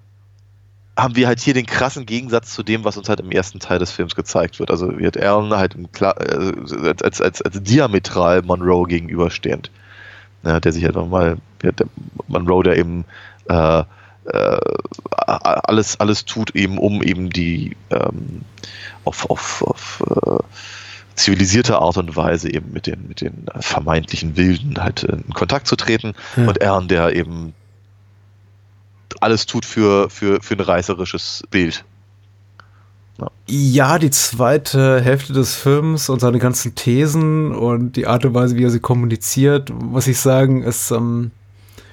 haben wir halt hier den krassen Gegensatz zu dem, was uns halt im ersten Teil des Films gezeigt wird. Also wird Alan halt äh, als, als, als, diametral Monroe gegenüberstehend. Ja, der sich halt nochmal, Monroe, der eben äh, äh, alles, alles tut, eben um eben die ähm, auf, auf, auf äh, zivilisierte Art und Weise eben mit den, mit den vermeintlichen Wilden halt in Kontakt zu treten. Ja. Und Aaron, der eben alles tut für, für, für ein reißerisches Bild. Ja, die zweite Hälfte des Films und seine ganzen Thesen und die Art und Weise, wie er sie kommuniziert, muss ich sagen, ist, ähm,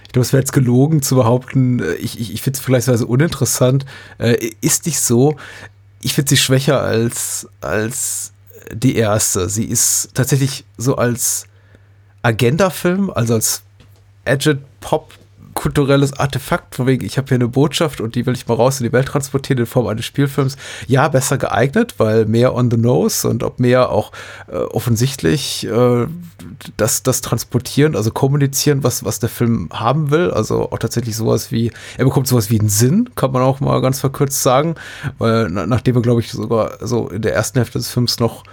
ich glaube, es wäre jetzt gelogen zu behaupten, äh, ich, ich, ich finde es vielleicht uninteressant, äh, ist nicht so. Ich finde sie schwächer als, als die erste. Sie ist tatsächlich so als Agenda-Film, also als Agit-Pop kulturelles Artefakt, von wegen, ich habe hier eine Botschaft und die will ich mal raus in die Welt transportieren in Form eines Spielfilms. Ja, besser geeignet, weil mehr on the nose und ob mehr auch äh, offensichtlich äh, das, das transportieren, also kommunizieren, was, was der Film haben will. Also auch tatsächlich sowas wie, er bekommt sowas wie einen Sinn, kann man auch mal ganz verkürzt sagen, weil na, nachdem er, glaube ich, sogar so in der ersten Hälfte des Films noch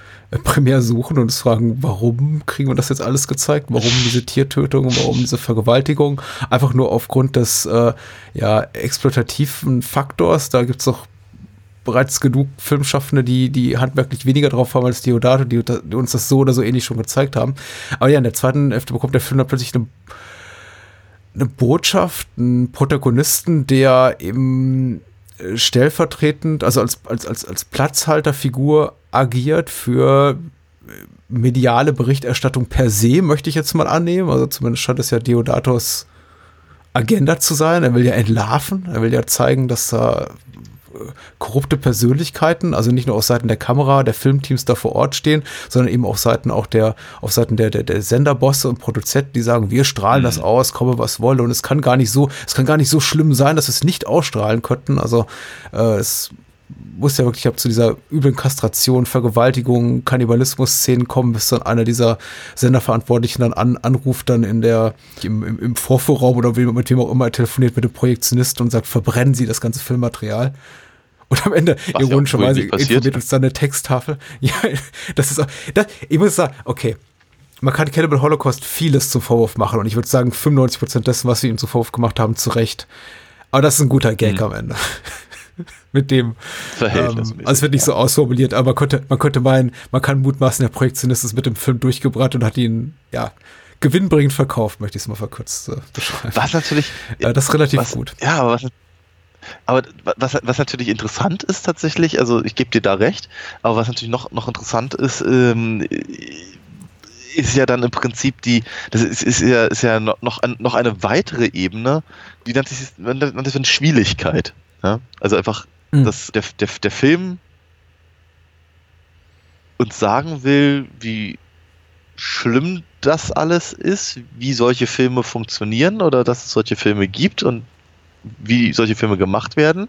primär suchen und uns fragen, warum kriegen wir das jetzt alles gezeigt? Warum diese Tiertötung? Warum diese Vergewaltigung? Einfach nur aufgrund des äh, ja, exploitativen Faktors. Da gibt es doch bereits genug Filmschaffende, die, die handwerklich weniger drauf haben als Diodato, die, die uns das so oder so ähnlich schon gezeigt haben. Aber ja, in der zweiten Hälfte bekommt der Film dann plötzlich eine, eine Botschaft, einen Protagonisten, der eben äh, stellvertretend, also als, als, als, als Platzhalterfigur agiert für äh, mediale Berichterstattung per se, möchte ich jetzt mal annehmen. Also zumindest scheint es ja Deodatos Agenda zu sein. Er will ja entlarven, er will ja zeigen, dass da korrupte Persönlichkeiten, also nicht nur auf Seiten der Kamera, der Filmteams da vor Ort stehen, sondern eben auf Seiten auch der, auf Seiten der, der, der Senderbosse und Produzenten, die sagen, wir strahlen mhm. das aus, komme was wolle und es kann gar nicht so, es kann gar nicht so schlimm sein, dass wir es nicht ausstrahlen könnten. Also äh, es muss ja wirklich ab zu dieser üblen Kastration, Vergewaltigung, Kannibalismus-Szenen kommen, bis dann einer dieser Senderverantwortlichen dann an, anruft, dann in der, im, im, im Vorführraum oder mit wem auch immer er telefoniert mit dem Projektionisten und sagt, verbrennen Sie das ganze Filmmaterial. Und am Ende, ironischerweise, informiert uns dann eine Texttafel. Ja, das ist auch, das, ich muss sagen, okay, man kann Cannibal Holocaust vieles zum Vorwurf machen und ich würde sagen, 95% dessen, was sie ihm zum Vorwurf gemacht haben, zu Recht. Aber das ist ein guter Gag hm. am Ende. Mit dem, ähm, also es wird nicht so ausformuliert, aber man könnte, man könnte meinen, man kann mutmaßen, der Projektionist ist mit dem Film durchgebrannt und hat ihn, ja, gewinnbringend verkauft, möchte ich es mal verkürzt äh, beschreiben. Was natürlich, äh, das ist relativ was, gut. Ja, aber was, aber was, was natürlich interessant ist tatsächlich, also ich gebe dir da recht, aber was natürlich noch, noch interessant ist, ähm, ist ja dann im Prinzip die, das ist, ist ja, ist ja noch, noch eine weitere Ebene, die nennt sich, nennt sich eine Schwierigkeit. Ja? Also einfach, mhm. dass der, der, der Film uns sagen will, wie schlimm das alles ist, wie solche Filme funktionieren oder dass es solche Filme gibt und wie solche Filme gemacht werden.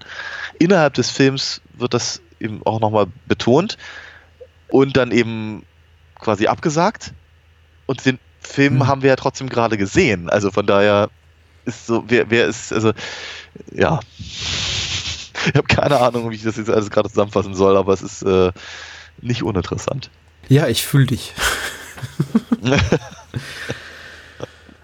Innerhalb des Films wird das eben auch nochmal betont und dann eben quasi abgesagt. Und den Film mhm. haben wir ja trotzdem gerade gesehen. Also von daher ist so, wer, wer ist, also, ja. Ich habe keine Ahnung, wie ich das jetzt alles gerade zusammenfassen soll, aber es ist äh, nicht uninteressant. Ja, ich fühle dich.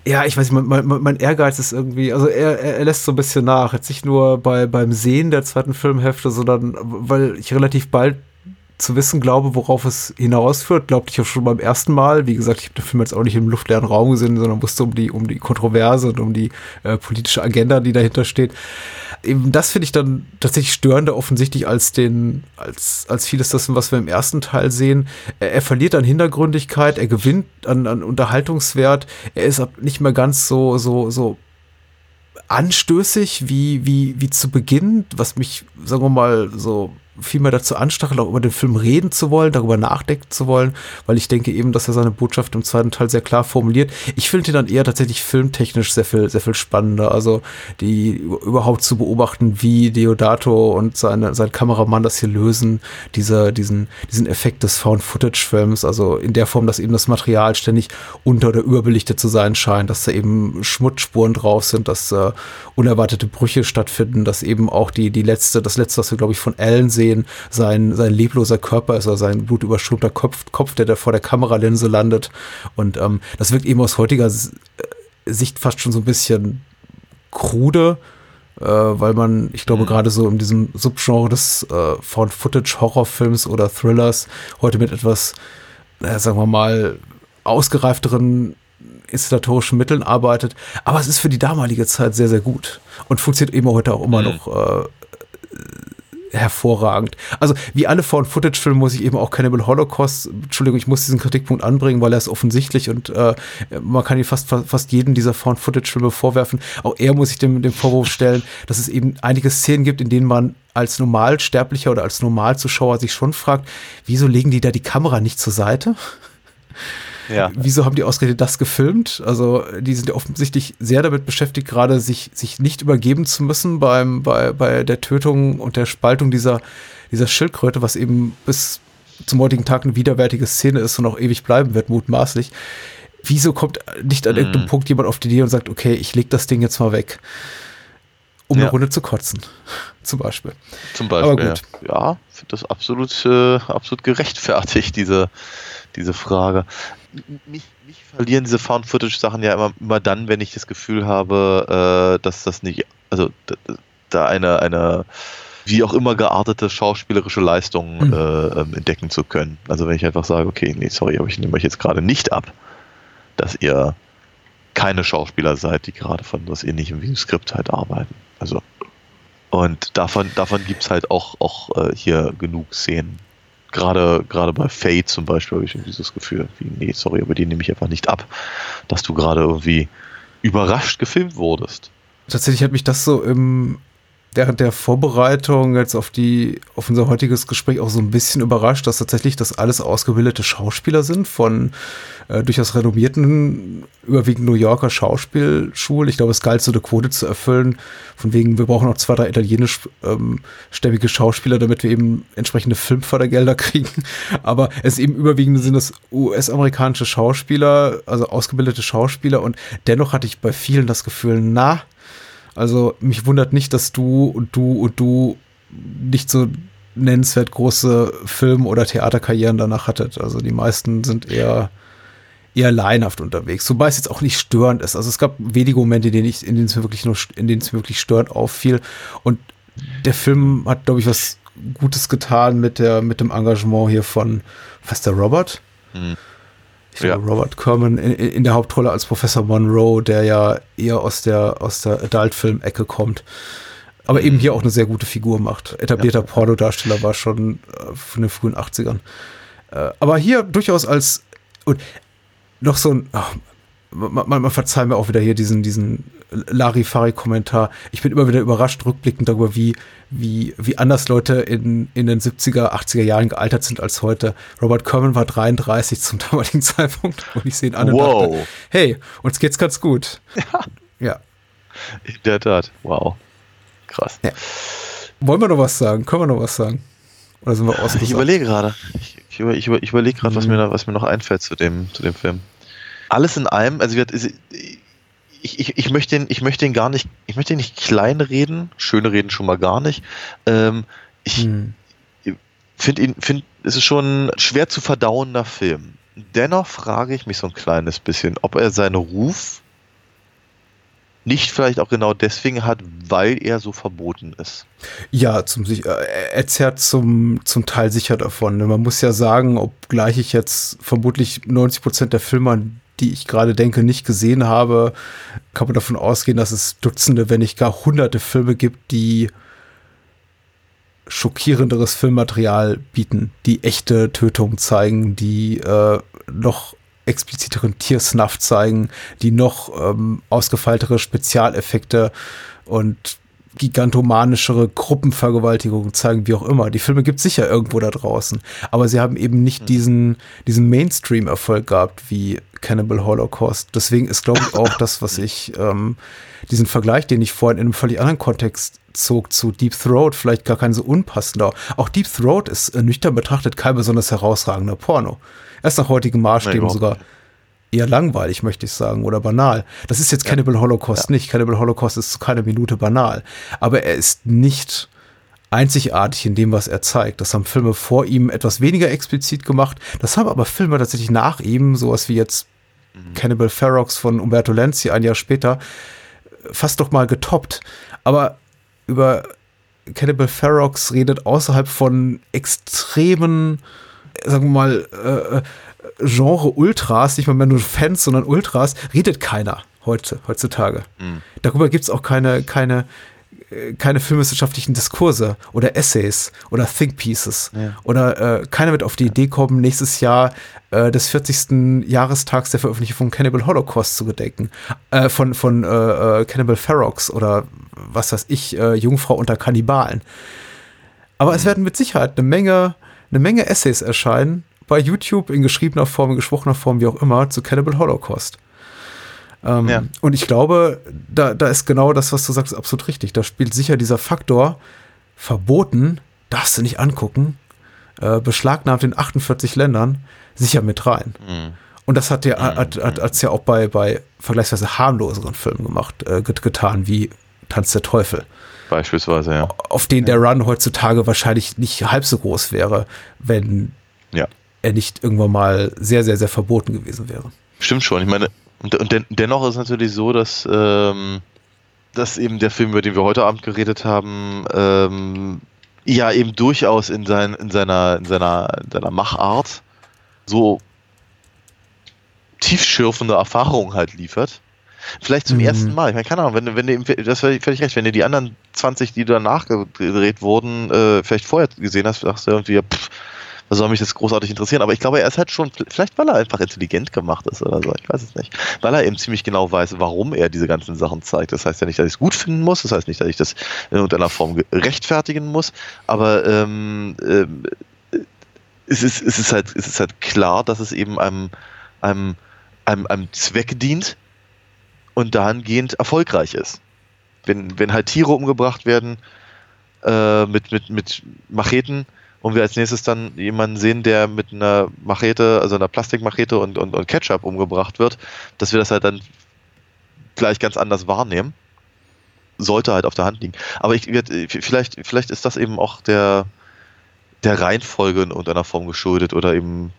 Ja, ich weiß nicht, mein, mein, mein, Ehrgeiz ist irgendwie, also er, er, lässt so ein bisschen nach. Jetzt nicht nur bei, beim Sehen der zweiten Filmhälfte, sondern weil ich relativ bald zu wissen glaube, worauf es hinausführt, glaubte ich auch schon beim ersten Mal. Wie gesagt, ich habe den Film jetzt auch nicht im luftleeren Raum gesehen, sondern wusste um die, um die Kontroverse und um die äh, politische Agenda, die dahinter steht eben das finde ich dann tatsächlich störender offensichtlich als den, als, als vieles dessen, was wir im ersten Teil sehen. Er, er verliert an Hintergründigkeit, er gewinnt an, an Unterhaltungswert, er ist nicht mehr ganz so, so, so anstößig wie, wie, wie zu Beginn, was mich, sagen wir mal, so vielmehr dazu anstacheln, auch über den Film reden zu wollen, darüber nachdenken zu wollen, weil ich denke eben, dass er seine Botschaft im zweiten Teil sehr klar formuliert. Ich finde ihn dann eher tatsächlich filmtechnisch sehr viel, sehr viel spannender. Also die überhaupt zu beobachten, wie Deodato und seine, sein Kameramann das hier lösen, dieser, diesen, diesen Effekt des Found-Footage-Films, also in der Form, dass eben das Material ständig unter- oder überbelichtet zu sein scheint, dass da eben Schmutzspuren drauf sind, dass äh, unerwartete Brüche stattfinden, dass eben auch die, die letzte, das letzte, was wir, glaube ich, von Ellen sehen, sehen, sein, sein lebloser Körper ist, also sein blutüberströmter Kopf, Kopf, der da vor der Kameralinse landet. Und ähm, das wirkt eben aus heutiger Sicht fast schon so ein bisschen krude, äh, weil man, ich glaube, mhm. gerade so in diesem Subgenre des äh, Found-Footage-Horrorfilms oder Thrillers heute mit etwas, äh, sagen wir mal, ausgereifteren installatorischen Mitteln arbeitet. Aber es ist für die damalige Zeit sehr, sehr gut und funktioniert eben heute auch immer mhm. noch äh, hervorragend. Also wie alle Found-Footage-Filme muss ich eben auch Cannibal Holocaust, Entschuldigung, ich muss diesen Kritikpunkt anbringen, weil er ist offensichtlich und äh, man kann ihn fast, fast jeden dieser Found-Footage-Filme vorwerfen. Auch er muss sich dem, dem Vorwurf stellen, dass es eben einige Szenen gibt, in denen man als Normalsterblicher oder als Normalzuschauer sich schon fragt, wieso legen die da die Kamera nicht zur Seite? Ja. Wieso haben die ausgerechnet das gefilmt? Also, die sind ja offensichtlich sehr damit beschäftigt, gerade sich, sich nicht übergeben zu müssen beim, bei, bei der Tötung und der Spaltung dieser, dieser Schildkröte, was eben bis zum heutigen Tag eine widerwärtige Szene ist und auch ewig bleiben wird, mutmaßlich. Wieso kommt nicht an irgendeinem mhm. Punkt jemand auf die Idee und sagt, okay, ich leg das Ding jetzt mal weg? um Ja. eine Runde zu kotzen. Zum Beispiel. Zum Beispiel. Aber gut. Ja, ja finde das absolut, äh, absolut gerechtfertigt, diese, diese Frage. Mich, mich verlieren diese Found-Footage-Sachen ja immer, immer dann, wenn ich das Gefühl habe, äh, dass das nicht, also da, eine, eine wie auch immer geartete schauspielerische Leistung Mhm. äh, ähm, entdecken zu können. Also wenn ich einfach sage, okay, nee, sorry, aber ich nehme euch jetzt gerade nicht ab, dass ihr keine Schauspieler seid, die gerade von was ähnlichem wie einem Skript halt arbeiten. Also und davon, davon gibt es halt auch, auch äh, hier genug Szenen. Gerade, gerade bei Fate zum Beispiel habe ich irgendwie das Gefühl, wie, nee, sorry, aber die nehme ich einfach nicht ab, dass du gerade irgendwie überrascht gefilmt wurdest. Tatsächlich hat mich das so im, während der Vorbereitung jetzt auf die, auf unser heutiges Gespräch auch so ein bisschen überrascht, dass tatsächlich das alles ausgebildete Schauspieler sind von äh, durchaus renommierten, überwiegend New Yorker Schauspielschulen. Ich glaube, es galt so eine Quote zu erfüllen, von wegen, wir brauchen noch zwei, drei italienischstämmige Schauspieler, damit wir eben entsprechende Filmfördergelder kriegen. Aber es eben überwiegend sind es US-amerikanische Schauspieler, also ausgebildete Schauspieler und dennoch hatte ich bei vielen das Gefühl, na, also mich wundert nicht, dass du und du und du nicht so nennenswert große Film- oder Theaterkarrieren danach hattet. Also die meisten sind eher eher laienhaft unterwegs, wobei es jetzt auch nicht störend ist. Also es gab wenige Momente, in denen, ich, in denen es mir wirklich nur, in denen es mir wirklich störend auffiel. Und der Film hat, glaube ich, was Gutes getan mit der, mit dem Engagement hier von, was der Robert? Hm. Ich glaube, Ja. Robert Kerman in, in der Hauptrolle als Professor Monroe, der ja eher aus der, aus der Adult-Film-Ecke kommt. Aber eben hier auch eine sehr gute Figur macht. Etablierter Pornodarsteller war schon äh, von den frühen 80ern. Äh, aber hier durchaus als und noch so ein, ach, man, man, man verzeiht mir auch wieder hier diesen, diesen Larifari-Kommentar. Ich bin immer wieder überrascht, rückblickend darüber, wie, wie, wie anders Leute in, in den 70er, 80er Jahren gealtert sind als heute. Robert Kerman war 33 zum damaligen Zeitpunkt und ich sehe ihn an und Wow. dachte, hey, uns geht's ganz gut. Ja. In der Tat. Wow. Krass. Wollen wir noch was sagen? Können wir noch was sagen? Oder sind wir ausgesagt? Ich überlege gerade. Ich, ich, über, ich, über, ich überlege gerade, was, mir da- was mir noch einfällt zu dem, zu dem Film. Alles in allem, also wir- ich, ich, ich, möchte ihn, ich möchte ihn gar nicht, ich möchte ihn nicht klein reden, schöne reden schon mal gar nicht. Ähm, ich Hm. finde ihn, finde, es ist schon ein schwer zu verdauender Film. Dennoch frage ich mich so ein kleines bisschen, ob er seinen Ruf nicht vielleicht auch genau deswegen hat, weil er so verboten ist. Ja, zum, äh, er zerrt zum, zum Teil sicher davon. Man muss ja sagen, obgleich ich jetzt vermutlich 90 Prozent der Filme, an die ich gerade denke, nicht gesehen habe, kann man davon ausgehen, dass es Dutzende, wenn nicht gar hunderte Filme gibt, die schockierenderes Filmmaterial bieten, die echte Tötungen zeigen, die äh, noch expliziteren Tiersnuff zeigen, die noch ähm, ausgefeiltere Spezialeffekte und gigantomanischere Gruppenvergewaltigungen zeigen, wie auch immer. Die Filme gibt es sicher irgendwo da draußen, aber sie haben eben nicht diesen, diesen Mainstream-Erfolg gehabt wie Cannibal Holocaust. Deswegen ist, glaube ich, auch das, was ich, ähm, diesen Vergleich, den ich vorhin in einem völlig anderen Kontext zog zu Deep Throat, vielleicht gar kein so unpassender. Auch Deep Throat ist äh, nüchtern betrachtet kein besonders herausragender Porno. Erst nach heutigen Maßstäben überhaupt sogar eher langweilig, möchte ich sagen, oder banal. Das ist jetzt Cannibal Holocaust nicht. Cannibal Holocaust ist zu keiner Minute banal. Aber er ist nicht einzigartig in dem, was er zeigt. Das haben Filme vor ihm etwas weniger explizit gemacht. Das haben aber Filme tatsächlich nach ihm, sowas wie jetzt Cannibal Ferox von Umberto Lenzi ein Jahr später, fast doch mal getoppt. Aber über Cannibal Ferox redet außerhalb von extremen, sagen wir mal, äh, Genre-Ultras, nicht mal mehr nur Fans, sondern Ultras, redet keiner heute, heutzutage. Darüber gibt es auch keine, keine, äh, keine filmwissenschaftlichen Diskurse oder Essays oder Think Pieces. Oder äh, keiner wird auf die Idee kommen, nächstes Jahr äh, des 40. Jahrestags der Veröffentlichung von Cannibal Holocaust zu gedenken. Äh, von von äh, äh, Cannibal Ferox oder was weiß ich, äh, Jungfrau unter Kannibalen. Aber es werden mit Sicherheit eine Menge, eine Menge Essays erscheinen bei YouTube in geschriebener Form, in gesprochener Form, wie auch immer, zu Cannibal Holocaust. Ähm, Ja. Und ich glaube, da, da ist genau das, was du sagst, absolut richtig. Da spielt sicher dieser Faktor verboten, darfst du nicht angucken, äh, beschlagnahmt in 48 Ländern, sicher mit rein. Und das hat ja, hat, hat, hat's ja auch bei, bei vergleichsweise harmloseren Filmen gemacht, äh, get- getan, wie Tanz der Teufel. Beispielsweise, ja. Auf den der Run heutzutage wahrscheinlich nicht halb so groß wäre, wenn. Er nicht irgendwann mal sehr, sehr, sehr verboten gewesen wäre. Stimmt schon. Ich meine, und, und den, dennoch ist es natürlich so, dass, ähm, dass eben der Film, über den wir heute Abend geredet haben, ähm, ja eben durchaus in, sein, in, seiner, in, seiner, in seiner Machart so tiefschürfende Erfahrungen halt liefert. Vielleicht zum Mhm. ersten Mal. Ich meine, keine Ahnung, wenn, wenn du, das war völlig recht, wenn du die anderen 20, die danach gedreht wurden, äh, vielleicht vorher gesehen hast, sagst du irgendwie, ja, pff, was soll mich das großartig interessieren? Aber ich glaube, er ist halt schon, vielleicht weil er einfach intelligent gemacht ist oder so, ich weiß es nicht. Weil er eben ziemlich genau weiß, warum er diese ganzen Sachen zeigt. Das heißt ja nicht, dass ich es gut finden muss, das heißt nicht, dass ich das in irgendeiner Form ge- rechtfertigen muss, aber ähm, ähm, es, ist, es, ist halt, es ist halt klar, dass es eben einem, einem, einem, einem Zweck dient und dahingehend erfolgreich ist. Wenn, wenn halt Tiere umgebracht werden äh, mit, mit, mit Macheten und wir als nächstes dann jemanden sehen, der mit einer Machete, also einer Plastikmachete und, und, und Ketchup umgebracht wird, dass wir das halt dann gleich ganz anders wahrnehmen. Sollte halt auf der Hand liegen. Aber ich, vielleicht, vielleicht ist das eben auch der, der Reihenfolge in irgendeiner Form geschuldet oder eben,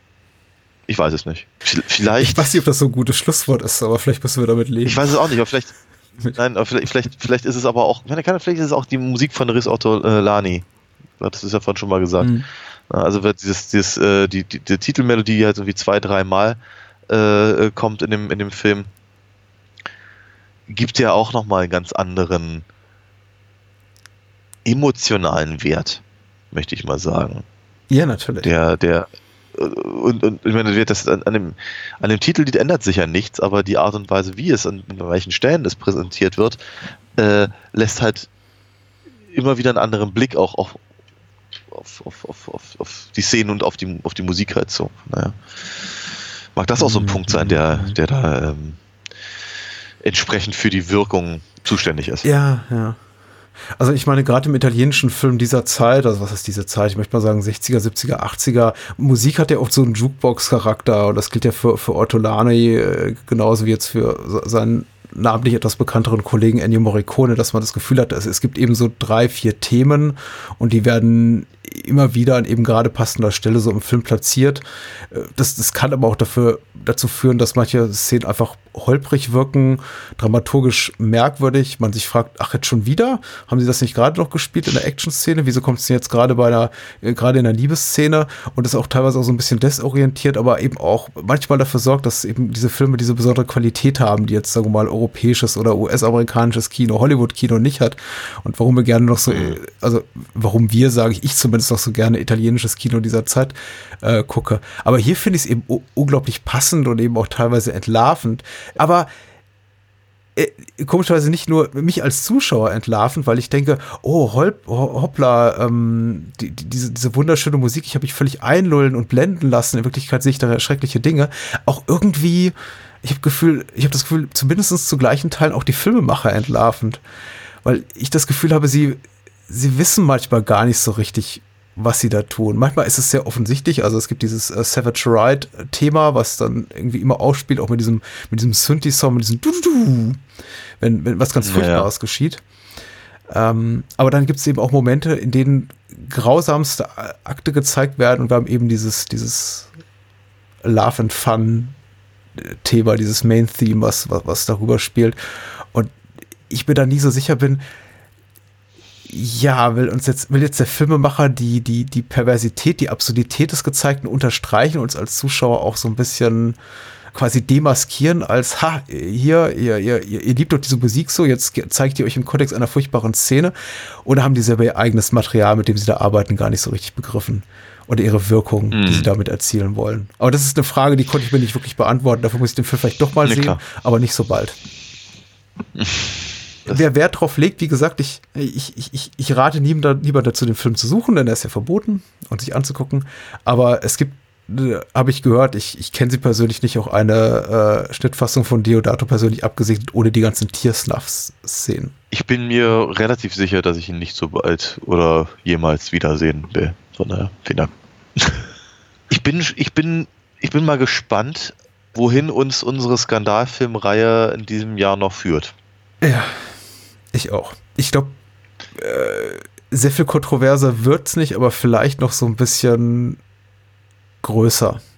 ich weiß es nicht. Ich Vielleicht, weiß nicht, ob das so ein gutes Schlusswort ist, aber vielleicht müssen wir damit leben. ich weiß es auch nicht, aber vielleicht, nein, aber vielleicht, vielleicht, vielleicht ist es aber auch, vielleicht ist es auch die Musik von Riz Ortolani. Das ist ja vorhin schon mal gesagt. Mhm. Also wird dieses, dieses, äh, die, die, die Titelmelodie die halt irgendwie zwei, dreimal äh, kommt in dem, in dem Film, gibt ja auch nochmal einen ganz anderen emotionalen Wert, möchte ich mal sagen. Ja, natürlich. Der, der, äh, und, und ich meine, das an, an, dem, an dem Titellied ändert sich ja nichts, aber die Art und Weise, wie es an, an welchen Stellen es präsentiert wird, äh, lässt halt immer wieder einen anderen Blick auch auf, auf, auf, auf, auf, die Szenen und auf die, auf die Musik halt so. Naja. Mag das auch so ein Mhm. Punkt sein, der, der da ähm, entsprechend für die Wirkung zuständig ist. Ja, ja. Also ich meine, gerade im italienischen Film dieser Zeit, also was ist diese Zeit, ich möchte mal sagen 60er, 70er, 80er, Musik hat ja oft so einen Jukebox-Charakter und das gilt ja für, für Ortolani äh, genauso wie jetzt für se- seinen namentlich etwas bekannteren Kollegen Ennio Morricone, dass man das Gefühl hat, es, gibt eben so drei, vier Themen und die werden immer wieder an eben gerade passender Stelle so im Film platziert. Äh, Das, das kann aber auch dafür, dazu führen, dass manche Szenen einfach holprig wirken, dramaturgisch merkwürdig. Man sich fragt, ach, jetzt schon wieder? Haben sie das nicht gerade noch gespielt in der Action-Szene? Wieso kommt es denn jetzt gerade bei einer, äh, gerade in der Liebesszene? Und das ist auch teilweise auch so ein bisschen desorientiert, aber eben auch manchmal dafür sorgt, dass eben diese Filme diese besondere Qualität haben, die jetzt, sagen wir mal, europäisches oder US-amerikanisches Kino, Hollywood-Kino nicht hat. Und warum wir gerne noch so, äh, also warum wir, sage ich, ich zumindest noch so gerne italienisches Kino dieser Zeit äh, gucke. Aber hier finde ich es eben unglaublich passend und eben auch teilweise entlarvend. Aber äh, komischerweise nicht nur mich als Zuschauer entlarvend, weil ich denke, oh, holp, ho- hoppla, ähm, die, die, diese, diese wunderschöne Musik, ich habe mich völlig einlullen und blenden lassen. In Wirklichkeit sehe ich da schreckliche Dinge. Auch irgendwie, ich habe Gefühl, das Gefühl, zumindest zu gleichen Teilen auch die Filmemacher entlarvend. Weil ich das Gefühl habe, sie, sie wissen manchmal gar nicht so richtig, was sie da tun. Manchmal ist es sehr offensichtlich, also es gibt dieses äh, Savage Ride Thema, was dann irgendwie immer ausspielt, auch mit diesem, mit diesem Synthi-Song, mit diesem du, du, du, wenn, wenn was ganz Ja, Furchtbares geschieht. Ähm, aber dann gibt es eben auch Momente, in denen grausamste Akte gezeigt werden und wir haben eben dieses, dieses Love and Fun Thema, dieses Main Theme, was, was, was darüber spielt. Und ich mir da nie so sicher bin, ja, will uns jetzt, will jetzt der Filmemacher die, die, die Perversität, die Absurdität des Gezeigten unterstreichen, uns als Zuschauer auch so ein bisschen quasi demaskieren als, ha, hier, ihr, ihr, ihr, ihr liebt doch diese Musik so, jetzt zeigt ihr euch im Kontext einer furchtbaren Szene oder haben die selber ihr eigenes Material, mit dem sie da arbeiten, gar nicht so richtig begriffen oder ihre Wirkung, die sie damit erzielen wollen. Aber das ist eine Frage, die konnte ich mir nicht wirklich beantworten. Dafür muss ich den Film vielleicht doch mal Nee, sehen, klar. aber nicht so bald. Wer Wert drauf legt, wie gesagt, ich, ich, ich, ich- rate niemand lieber dazu, den Film zu suchen, denn er ist ja verboten und sich anzugucken. Aber es gibt, äh, habe ich gehört, ich, ich kenne sie persönlich nicht, auch eine äh, Schnittfassung von Deodato persönlich abgesegnet, ohne die ganzen Tiersnuff-Szenen. Ich bin mir relativ sicher, dass ich ihn nicht so bald oder jemals wiedersehen will. Von daher, vielen Dank. Ich bin, ich bin, ich bin mal gespannt, wohin uns unsere Skandalfilmreihe in diesem Jahr noch führt. Ja. Ich auch. Ich glaube, äh, sehr viel kontroverser wird's nicht, aber vielleicht noch so ein bisschen größer.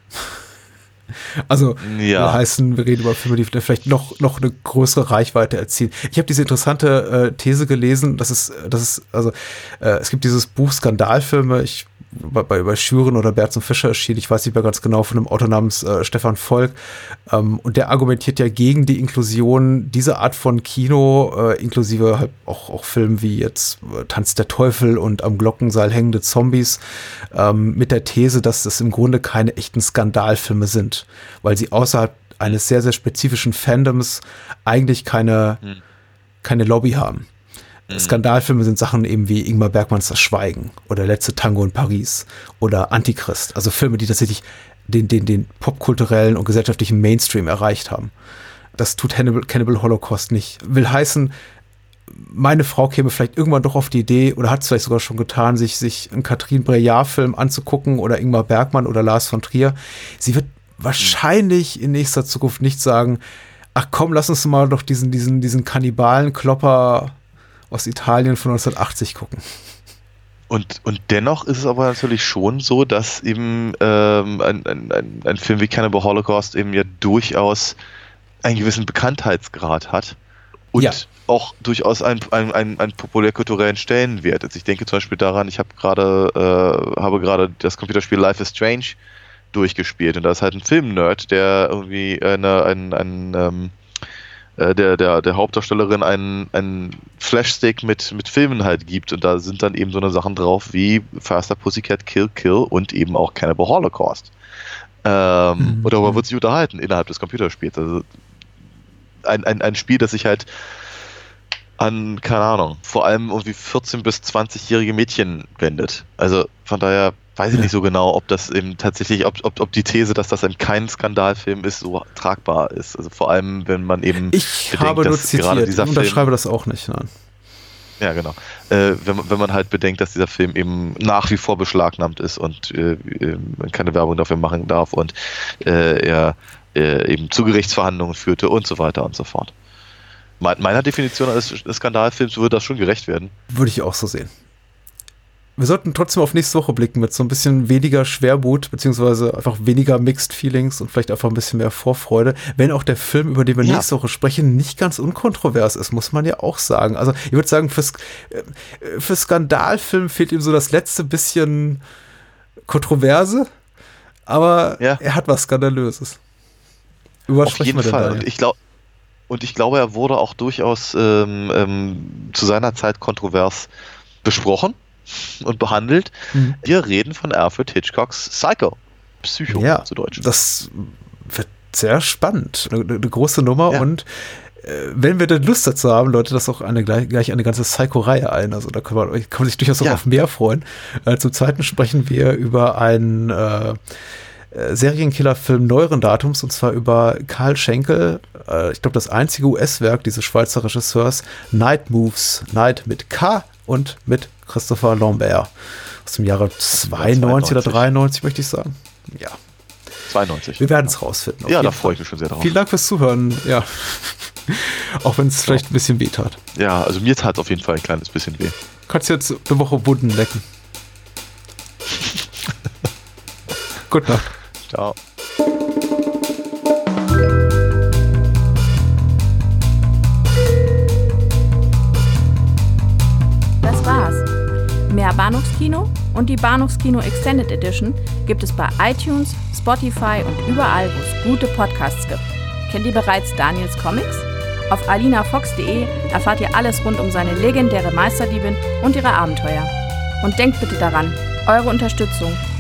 Also Ja. heißen, wir reden über Filme, die vielleicht noch, noch eine größere Reichweite erzielen. Ich habe diese interessante äh, These gelesen, dass es, dass es, also äh, es gibt dieses Buch Skandalfilme, ich bei, bei, bei Schüren oder Berz und Fischer erschienen, ich weiß nicht mehr ganz genau, von einem Autor namens äh, Stefan Volk. Ähm, und der argumentiert ja gegen die Inklusion dieser Art von Kino, äh, inklusive halt auch, auch Filmen wie jetzt äh, Tanz der Teufel und am Glockenseil hängende Zombies, ähm, mit der These, dass das im Grunde keine echten Skandalfilme sind, weil sie außerhalb eines sehr, sehr spezifischen Fandoms eigentlich keine, keine Lobby haben. Skandalfilme sind Sachen eben wie Ingmar Bergmanns Das Schweigen oder Letzte Tango in Paris oder Antichrist. Also Filme, die tatsächlich den, den, den popkulturellen und gesellschaftlichen Mainstream erreicht haben. Das tut Hannibal, Cannibal Holocaust nicht. Will heißen, meine Frau käme vielleicht irgendwann doch auf die Idee oder hat es vielleicht sogar schon getan, sich, sich einen Katrin Breillat-Film anzugucken oder Ingmar Bergmann oder Lars von Trier. Sie wird wahrscheinlich in nächster Zukunft nicht sagen, ach komm, lass uns mal doch diesen, diesen, diesen Kannibalen-Klopper aus Italien von 1980 gucken. Und, und dennoch ist es aber natürlich schon so, dass eben ähm, ein, ein, ein, ein Film wie Cannibal Holocaust eben ja durchaus einen gewissen Bekanntheitsgrad hat und Ja. auch durchaus einen, einen, einen, einen populärkulturellen Stellenwert. Also ich denke zum Beispiel daran, ich habe gerade äh, habe gerade das Computerspiel Life is Strange durchgespielt und da ist halt ein Film-Nerd, der irgendwie eine, ein, ein, ähm, äh, der, der, der Hauptdarstellerin einen, einen Flashstick mit, mit Filmen halt gibt und da sind dann eben so eine Sachen drauf wie Faster Pussycat Kill Kill und eben auch Cannibal Holocaust. Ähm, Mhm. Und darüber wird sich unterhalten innerhalb des Computerspiels. Also ein, ein, ein Spiel, das sich halt an, keine Ahnung, vor allem irgendwie 14- bis 20-jährige Mädchen wendet. Also von daher weiß ich nicht so genau, ob das eben tatsächlich, ob, ob, ob die These, dass das ein kein Skandalfilm ist, so tragbar ist. Also vor allem, wenn man eben Ich bedenkt, habe nur zitiert, ich Film, unterschreibe das auch nicht. Nein. ja, genau. Äh, wenn, man- wenn man halt bedenkt, dass dieser Film eben nach wie vor beschlagnahmt ist und äh, äh, man keine Werbung dafür machen darf und äh, er äh, eben zu Gerichtsverhandlungen führte und so weiter und so fort. Me- Meiner Definition eines Skandalfilms würde das schon gerecht werden. Würde ich auch so sehen. Wir sollten trotzdem auf nächste Woche blicken mit so ein bisschen weniger Schwermut, beziehungsweise einfach weniger Mixed Feelings und vielleicht einfach ein bisschen mehr Vorfreude. Wenn auch der Film, über den wir Ja. nächste Woche sprechen, nicht ganz unkontrovers ist, muss man ja auch sagen. Also ich würde sagen, fürs, äh, für Skandalfilm fehlt ihm so das letzte bisschen Kontroverse, aber Ja. er hat was Skandalöses. Über Auf jeden Fall. da? Und ich glaube, und ich glaube, er wurde auch durchaus ähm, ähm, zu seiner Zeit kontrovers besprochen und behandelt. Mhm. Wir reden von Alfred Hitchcocks Psycho. Psycho Ja, zu Deutsch. das wird sehr spannend. Eine, eine große Nummer Ja. und äh, wenn wir denn Lust dazu haben, Leute, das auch eine, gleich, eine ganze Psycho-Reihe ein. Also da kann man, kann man sich durchaus auch Ja. auf mehr freuen. Äh, zum Zweiten sprechen wir über einen äh, Serienkiller-Film neueren Datums und zwar über Karl Schenkel. Äh, ich glaube, das einzige US-Werk dieses Schweizer Regisseurs, Night Moves. Night mit K und mit Christopher Lambert. Aus dem Jahre 92 oder 92. 93, möchte ich sagen. Ja. 92. Wir werden es rausfinden. Ja, da freue ich mich schon sehr drauf. Vielen Dank fürs Zuhören. Ja. Auch wenn es vielleicht ein bisschen weh tat. Ja, also mir tat es auf jeden Fall ein kleines bisschen weh. Kannst jetzt eine Woche Wunden lecken. Gute Nacht. Ciao. Das war's. Mehr Bahnhofskino und die Bahnhofskino Extended Edition gibt es bei iTunes, Spotify und überall, wo es gute Podcasts gibt. Kennt ihr bereits Daniels Comics? Auf alinafox.de erfahrt ihr alles rund um seine legendäre Meisterdiebin und ihre Abenteuer. Und denkt bitte daran, eure Unterstützung